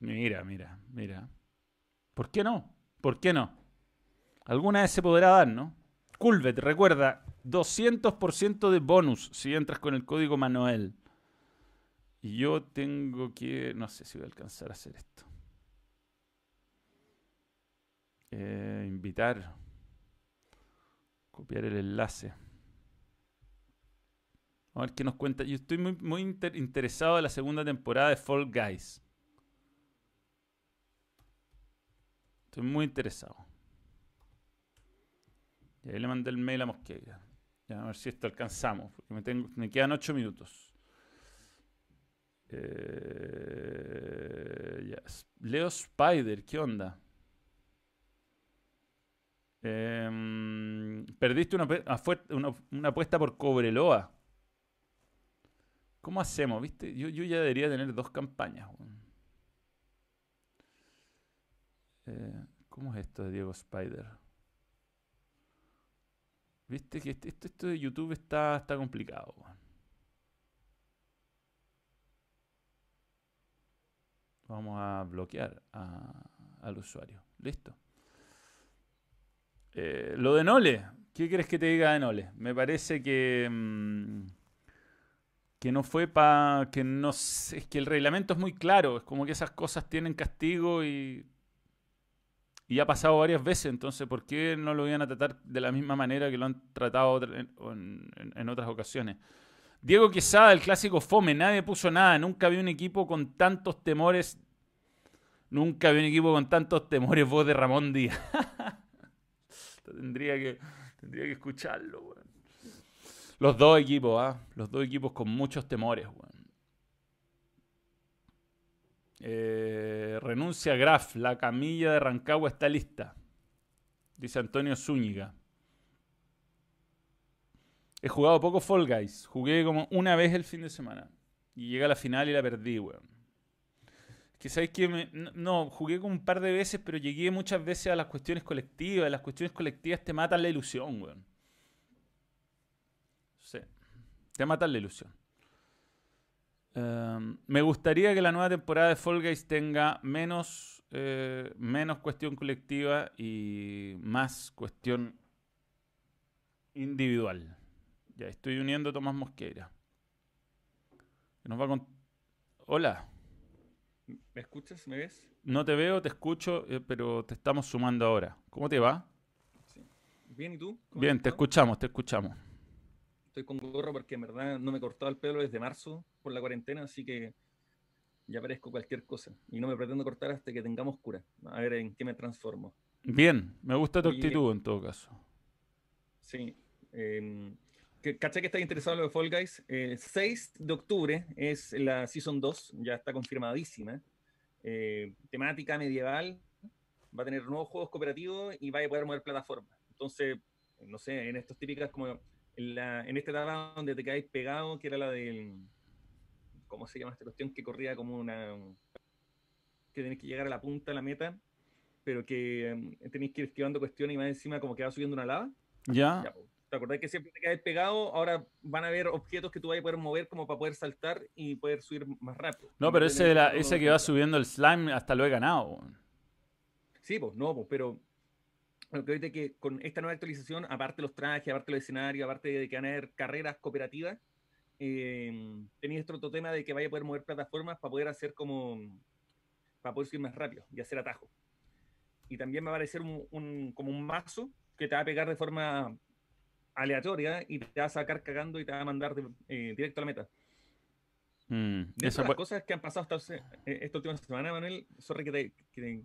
Mira, mira, mira. ¿Por qué no? ¿Por qué no? Alguna vez se podrá dar, ¿no? Culvet, recuerda, 200% de bonus si entras con el código Manuel. Y yo tengo que... No sé si voy a alcanzar a hacer esto. Eh, invitar. Copiar el enlace. A ver qué nos cuenta. Yo estoy muy, muy interesado en la segunda temporada de Fall Guys. Estoy muy interesado. Y ahí le mandé el mail a Mosqueira. Ya, a ver si esto alcanzamos. Porque me, quedan 8 minutos. Eh, Leo Spider, ¿qué onda? Em, perdiste una, apuesta por Cobreloa. ¿Cómo hacemos? ¿Viste? Yo, yo ya debería tener dos campañas. Eh, ¿Cómo es esto de Diego Spider? Viste que esto, esto de YouTube está, está complicado. Vamos a bloquear al usuario. Listo. Eh, lo de Nole. ¿Qué crees que te diga de Nole? Me parece que. Mm, que no fue para. que no Es que el reglamento es muy claro. Es como que esas cosas tienen castigo y y ha pasado varias veces, entonces, ¿por qué no lo iban a tratar de la misma manera que lo han tratado en, otras ocasiones? Diego Quesada, el clásico Fome, nadie puso nada, nunca vi un equipo con tantos temores, nunca vi un equipo con tantos temores, voz de Ramón Díaz. tendría, que, tendría que escucharlo, Los dos equipos, ¿ah? Los dos equipos con muchos temores, weón. Eh, renuncia Graf, la camilla de Rancagua está lista. Dice Antonio Zúñiga. He jugado poco Fall Guys. Jugué como una vez el fin de semana. Y llegué a la final y la perdí, weón. Que sabéis que no, jugué como un par de veces, pero llegué muchas veces a las cuestiones colectivas. Las cuestiones colectivas te matan la ilusión, weón. Sí. Te matan la ilusión. Em, me gustaría que la nueva temporada de Fall Guys tenga menos, eh, menos cuestión colectiva y más cuestión individual. Ya estoy uniendo a Tomás Mosqueira. Nos va Hola. ¿Me escuchas? ¿Me ves? No te veo, te escucho, eh, pero te estamos sumando ahora. ¿Cómo te va? Bien, ¿y tú? Bien, te escuchamos, te escuchamos con gorro porque en verdad no me he cortado el pelo desde marzo por la cuarentena, así que ya parezco cualquier cosa. Y no me pretendo cortar hasta que tengamos cura. A ver en qué me transformo. Bien, me gusta tu actitud en todo caso. Sí. Eh, ¿Caché que estás interesado en lo de Fall Guys? El eh, 6 de octubre es la Season 2, ya está confirmadísima. Eh, temática medieval, va a tener nuevos juegos cooperativos y va a poder mover plataformas. Entonces, no sé, en estos típicas como en, esta etapa donde te caes pegado, que era la del. ¿Cómo se llama esta cuestión? Que corría como una. que tenés que llegar a la punta de la meta, pero que um, tenéis que ir esquivando cuestiones y más encima como que va subiendo una lava. Ya. ¿Te acordás que siempre te caes pegado? Ahora van a haber objetos que tú vas a poder mover como para poder saltar y poder subir más rápido. No, pero ese, ese que va subiendo el slime hasta lo he ganado. Sí, pues no, pues, pero lo que que con esta nueva actualización, aparte de los trajes, aparte los escenarios, aparte de que van a haber carreras cooperativas, eh, tenéis este otro tema de que vaya a poder mover plataformas para poder hacer como, para poder subir más rápido y hacer atajos. Y también va a aparecer un, como un mazo que te va a pegar de forma aleatoria y te va a sacar cagando y te va a mandar eh, directo a la meta. Mm, de esas cosas que han pasado esta, eh, esta última semana, Manuel, sorry que te, que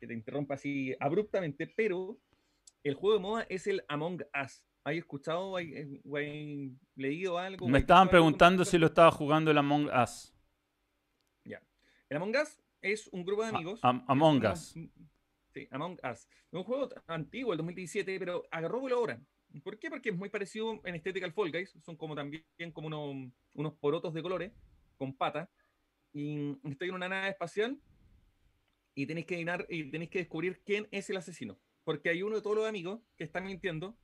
que te interrumpa así abruptamente, pero el juego de moda es el Among Us. ¿Hay escuchado o hay, leído algo? Me estaban preguntando si lo estaba jugando el Among Us. Ya. El Among Us es un grupo de amigos. Among Us. Sí, Among Us. Es un juego antiguo, el 2017, pero agarró vuelo ahora. ¿Por qué? Porque es muy parecido en estética al Fall Guys. Son como también como unos, unos porotos de colores. con pata, y estoy en una nave espacial y tenéis que y tenéis que descubrir quién es el asesino. Porque hay uno de todos los amigos que está mintiendo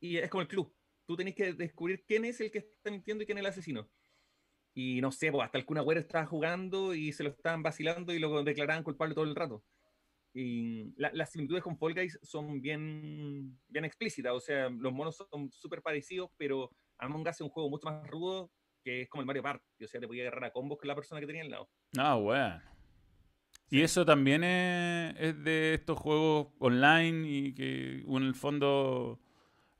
y es como el club. Tú tenés que descubrir quién es el que está mintiendo y quién es el asesino. Y no sé, pues hasta el Kun Agüero estaba jugando y se lo estaban vacilando y lo declaraban culpable todo el rato. Y las similitudes con Fall Guys son bien, bien explícitas, o sea, los monos son súper parecidos, pero Among Us es un juego mucho más rudo que es como el Mario Party, o sea, te podía agarrar a combos con la persona que tenía al lado. Ah, bueno. Y eso también es, es, de estos juegos online y que en el fondo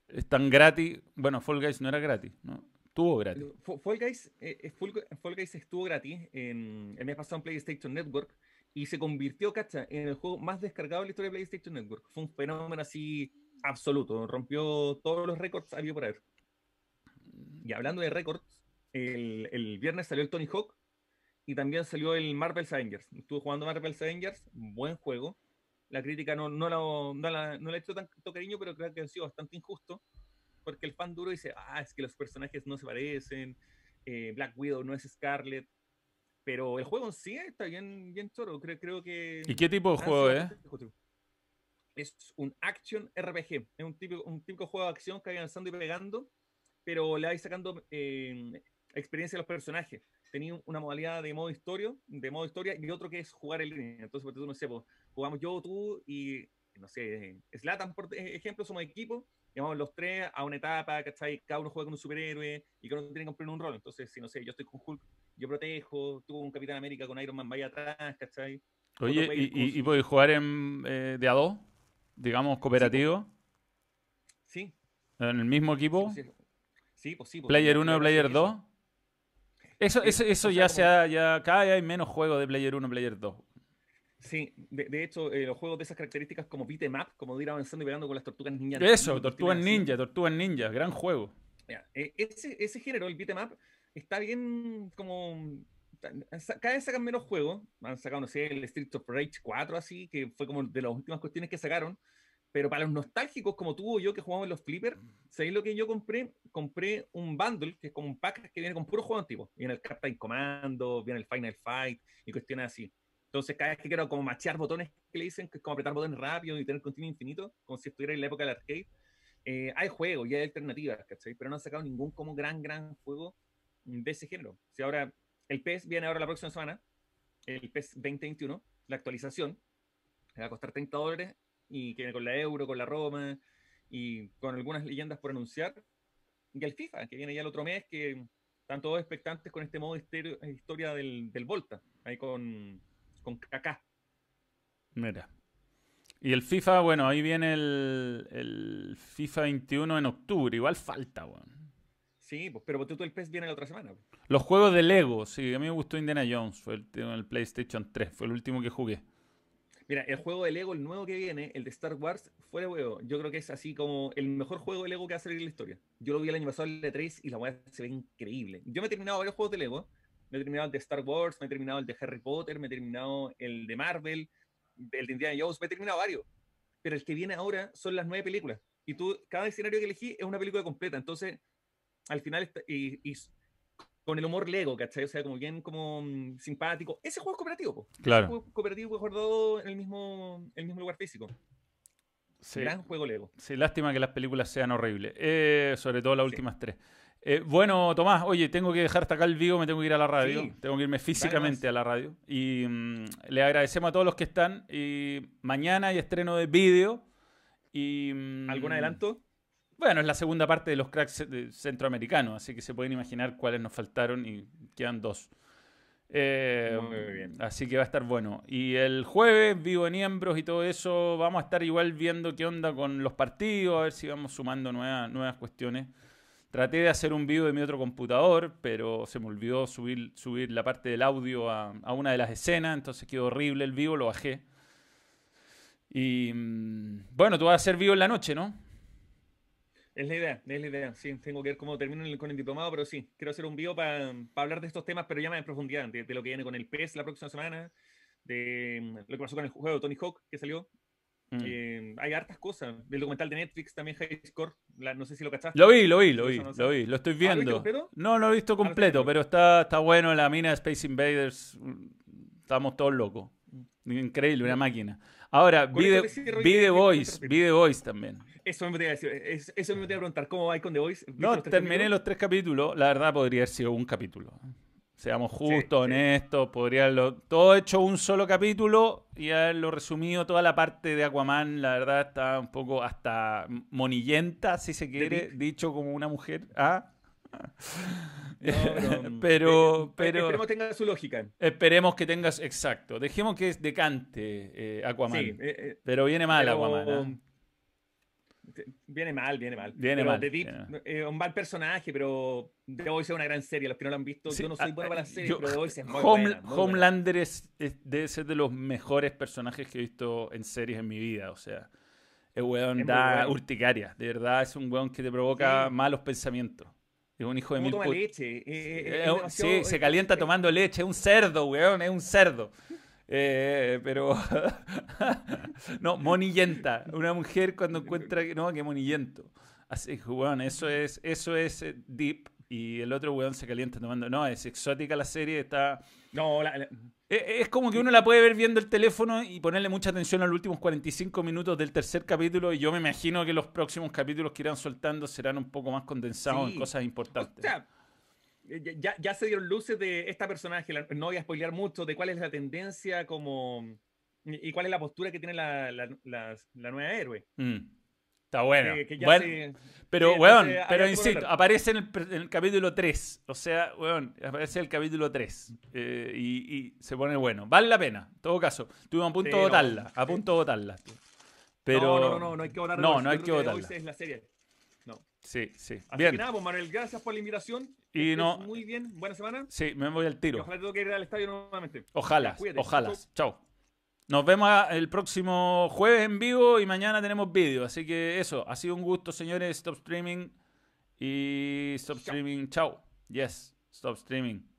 están gratis. Bueno, Fall Guys no era gratis, ¿no? Estuvo gratis. Fall Guys, eh, Fall Guys estuvo gratis en el mes pasado en PlayStation Network y se convirtió, cacha, en el juego más descargado de la historia de PlayStation Network. Fue un fenómeno así absoluto, rompió todos los récords había por ahí. Y hablando de récords, el, el, viernes salió el Tony Hawk y también salió el Marvel's Avengers. Estuve jugando Marvel's Avengers, buen juego. La crítica no, no, no, la, no le ha hecho tanto cariño, pero creo que ha sido bastante injusto, porque el fan duro dice, ah, es que los personajes no se parecen, eh, Black Widow no es Scarlet, pero el juego en sí está bien, bien choro. Creo, creo que. ¿Y qué tipo de juego es? Es un action RPG. Es un típico, un típico juego de acción que hay avanzando y pegando, pero le vais sacando eh, experiencia a los personajes. Tenía una modalidad de modo historia, de modo historia y otro que es jugar en línea. Entonces, por no sé, pues, jugamos yo, tú y, no sé, Slatan, por ejemplo, somos equipo, y vamos los tres a una etapa, ¿cachai? Cada uno juega con un superhéroe y cada uno tiene que cumplir un rol. Entonces, si no sé, yo estoy con Hulk, yo protejo, tuvo un Capitán América con Iron Man vaya atrás, ¿cachai? Oye, ¿y, y, podéis jugar en, eh, de a dos? Digamos, cooperativo. Sí. ¿En el mismo equipo? Sí, pues sí. Pues, ¿Player 1 y Player 2? Eso, eso, eso ya se ha, ya cada vez hay menos juegos de Player 1 Player 2. Sí, de, hecho, eh, los juegos de esas características como beat'em up, como de ir avanzando y pegando con las tortugas ninja. Eso, tortugas ninja, tortugas ninja, gran juego. Eh, ese, ese género, el beat'em up, está bien como. Cada vez sacan menos juegos. Han sacado, no sé, el Street of Rage 4, así, que fue como de las últimas cuestiones que sacaron. Pero para los nostálgicos como tú o yo que jugamos en los flippers, ¿sabéis lo que yo compré? Compré un bundle, que es como un pack que viene con puro juego antiguo. Viene el Captain Commando, viene el Final Fight y cuestiones así. Entonces, cada vez que quiero como machear botones que le dicen, que es como apretar botones rápido y tener continuo infinito, como si estuviera en la época del arcade, eh, hay juegos y hay alternativas, ¿cachai? Pero no han sacado ningún como gran, gran juego de ese género. Si ahora el PES viene ahora la próxima semana, el PES 2021, la actualización, va a costar 30 dólares y que viene con la Euro, con la Roma y con algunas leyendas por anunciar. Y el FIFA, que viene ya el otro mes, que están todos expectantes con este modo de historia del, del Volta, ahí con, con Kaká. Mira. Y el FIFA, bueno, ahí viene el, el FIFA 21 en octubre, igual falta, bueno. Sí, pues, pero tú el PES viene la otra semana. Los juegos de Lego, sí, a mí me gustó Indiana Jones, fue el, el PlayStation 3, fue el último que jugué. Mira, el juego de Lego, el nuevo que viene, el de Star Wars, fuera huevo. Yo creo que es así como el mejor juego de Lego que va a salir en la historia. Yo lo vi el año pasado, el de 3, y la weá se ve increíble. Yo me he terminado varios juegos de Lego. Me he terminado el de Star Wars, me he terminado el de Harry Potter, me he terminado el de Marvel, el de Indiana Jones, me he terminado varios. Pero el que viene ahora son las nueve películas. Y tú, cada escenario que elegí es una película completa. Entonces, al final, y, con el humor Lego, ¿cachai? O sea, como bien como mm, simpático. Ese juego es cooperativo. Claro. Ese juego cooperativo guardado en el mismo, el mismo lugar físico. Sí. Gran juego Lego. Sí, lástima que las películas sean horribles. Eh, sobre todo las últimas tres. Eh, bueno, Tomás, oye, tengo que dejar hasta acá el vivo, me tengo que ir a la radio. Tengo que irme físicamente a la radio. Y mm, le agradecemos a todos los que están. Y mañana hay estreno de vídeo. Y, mm, ¿Algún adelanto? Bueno, es la segunda parte de los cracks centroamericanos, así que se pueden imaginar cuáles nos faltaron y quedan dos. Eh, Muy bien. Así que va a estar bueno. Y el jueves, vivo en Niembros y todo eso, vamos a estar igual viendo qué onda con los partidos, a ver si vamos sumando nuevas, nuevas cuestiones. Traté de hacer un video de mi otro computador, pero se me olvidó subir, subir la parte del audio a, a una de las escenas, entonces quedó horrible el vivo, lo bajé. Y mm, bueno, tú vas a hacer vivo en la noche, ¿no? Es la idea, es la idea. Sí, tengo que ver cómo termino con el diplomado, pero sí, quiero hacer un video para hablar de estos temas, pero ya más en profundidad, de, lo que viene con el PES la próxima semana, de mm, lo que pasó con el juego de Tony Hawk que salió, Mm. Eh, hay hartas cosas. El documental de Netflix también, High Score, no sé si lo cachaste. Lo vi, lo vi, lo vi, lo vi, lo estoy ¿Ah, viendo. no, lo he visto completo, pero está, está bueno la mina de Space Invaders. Estamos todos locos. Increíble, una máquina. Ahora, vi, The Voice, vi The Voice también. Eso me, decir, eso me voy a preguntar, ¿cómo va con The Voice? No, terminé los tres capítulos. La verdad podría haber sido un capítulo. Seamos justos, honestos, podría haberlo todo hecho un solo capítulo y haberlo resumido toda la parte de Aquaman, la verdad está un poco hasta monillenta, si se quiere, dicho como una mujer. ¿Ah? pero, pero, esperemos que tenga su lógica. Esperemos que tengas, exacto. Dejemos que decante eh, Aquaman. Eh, eh, pero viene mal Aquaman. ¿ah? Viene mal, viene mal. Viene mal. Eh, un mal personaje, pero The Voice es una gran serie. Los que no lo han visto, yo no soy bueno para la serie, pero The Voice es muy Homelander Es, debe ser de los mejores personajes que he visto en series en mi vida. O sea, el weón da urticaria. De verdad, es un weón que te provoca malos pensamientos. Es un hijo de mil toma leche. Eh, eh, sí, se calienta tomando leche. Es un cerdo, weón. Es un cerdo. Eh, pero. no, monillenta. Una mujer cuando encuentra. No, que monillento. Así que, weón, eso es, eso es eh, deep. Y el otro weón se calienta tomando. No, es exótica la serie, está. No, e, Es, como que uno la puede ver viendo el teléfono y ponerle mucha atención a los últimos 45 minutos del tercer capítulo. Y yo me imagino que los próximos capítulos que irán soltando serán un poco más condensados en cosas importantes. Eh, ya, ya, se dieron luces de esta personaje, no voy a spoilear mucho, de cuál es la tendencia como y cuál es la postura que tiene la, la, la, nueva héroe. Mm. Está bueno. pero, weón, pero insisto, aparece en el, capítulo 3. O sea, weón, aparece el capítulo 3. Eh, y, y, se pone bueno. Vale la pena, en todo caso. Estuvimos a punto de votarla. A punto de votarla. Pero... No, no, no, no hay que votarla. No, no hay que votarla. Es la serie. Sí, sí. Así Bien. que nada, pues Manuel, gracias por la invitación. Y no... Muy bien, buena semana. Sí, me voy al tiro. ojalá tengo que ir al estadio nuevamente. Ojalá, ojalá. Chao. Nos vemos el próximo jueves en vivo y mañana tenemos vídeo. Así que eso, ha sido un gusto, señores. Stop streaming. Y stop streaming. Chao. Yes, stop streaming.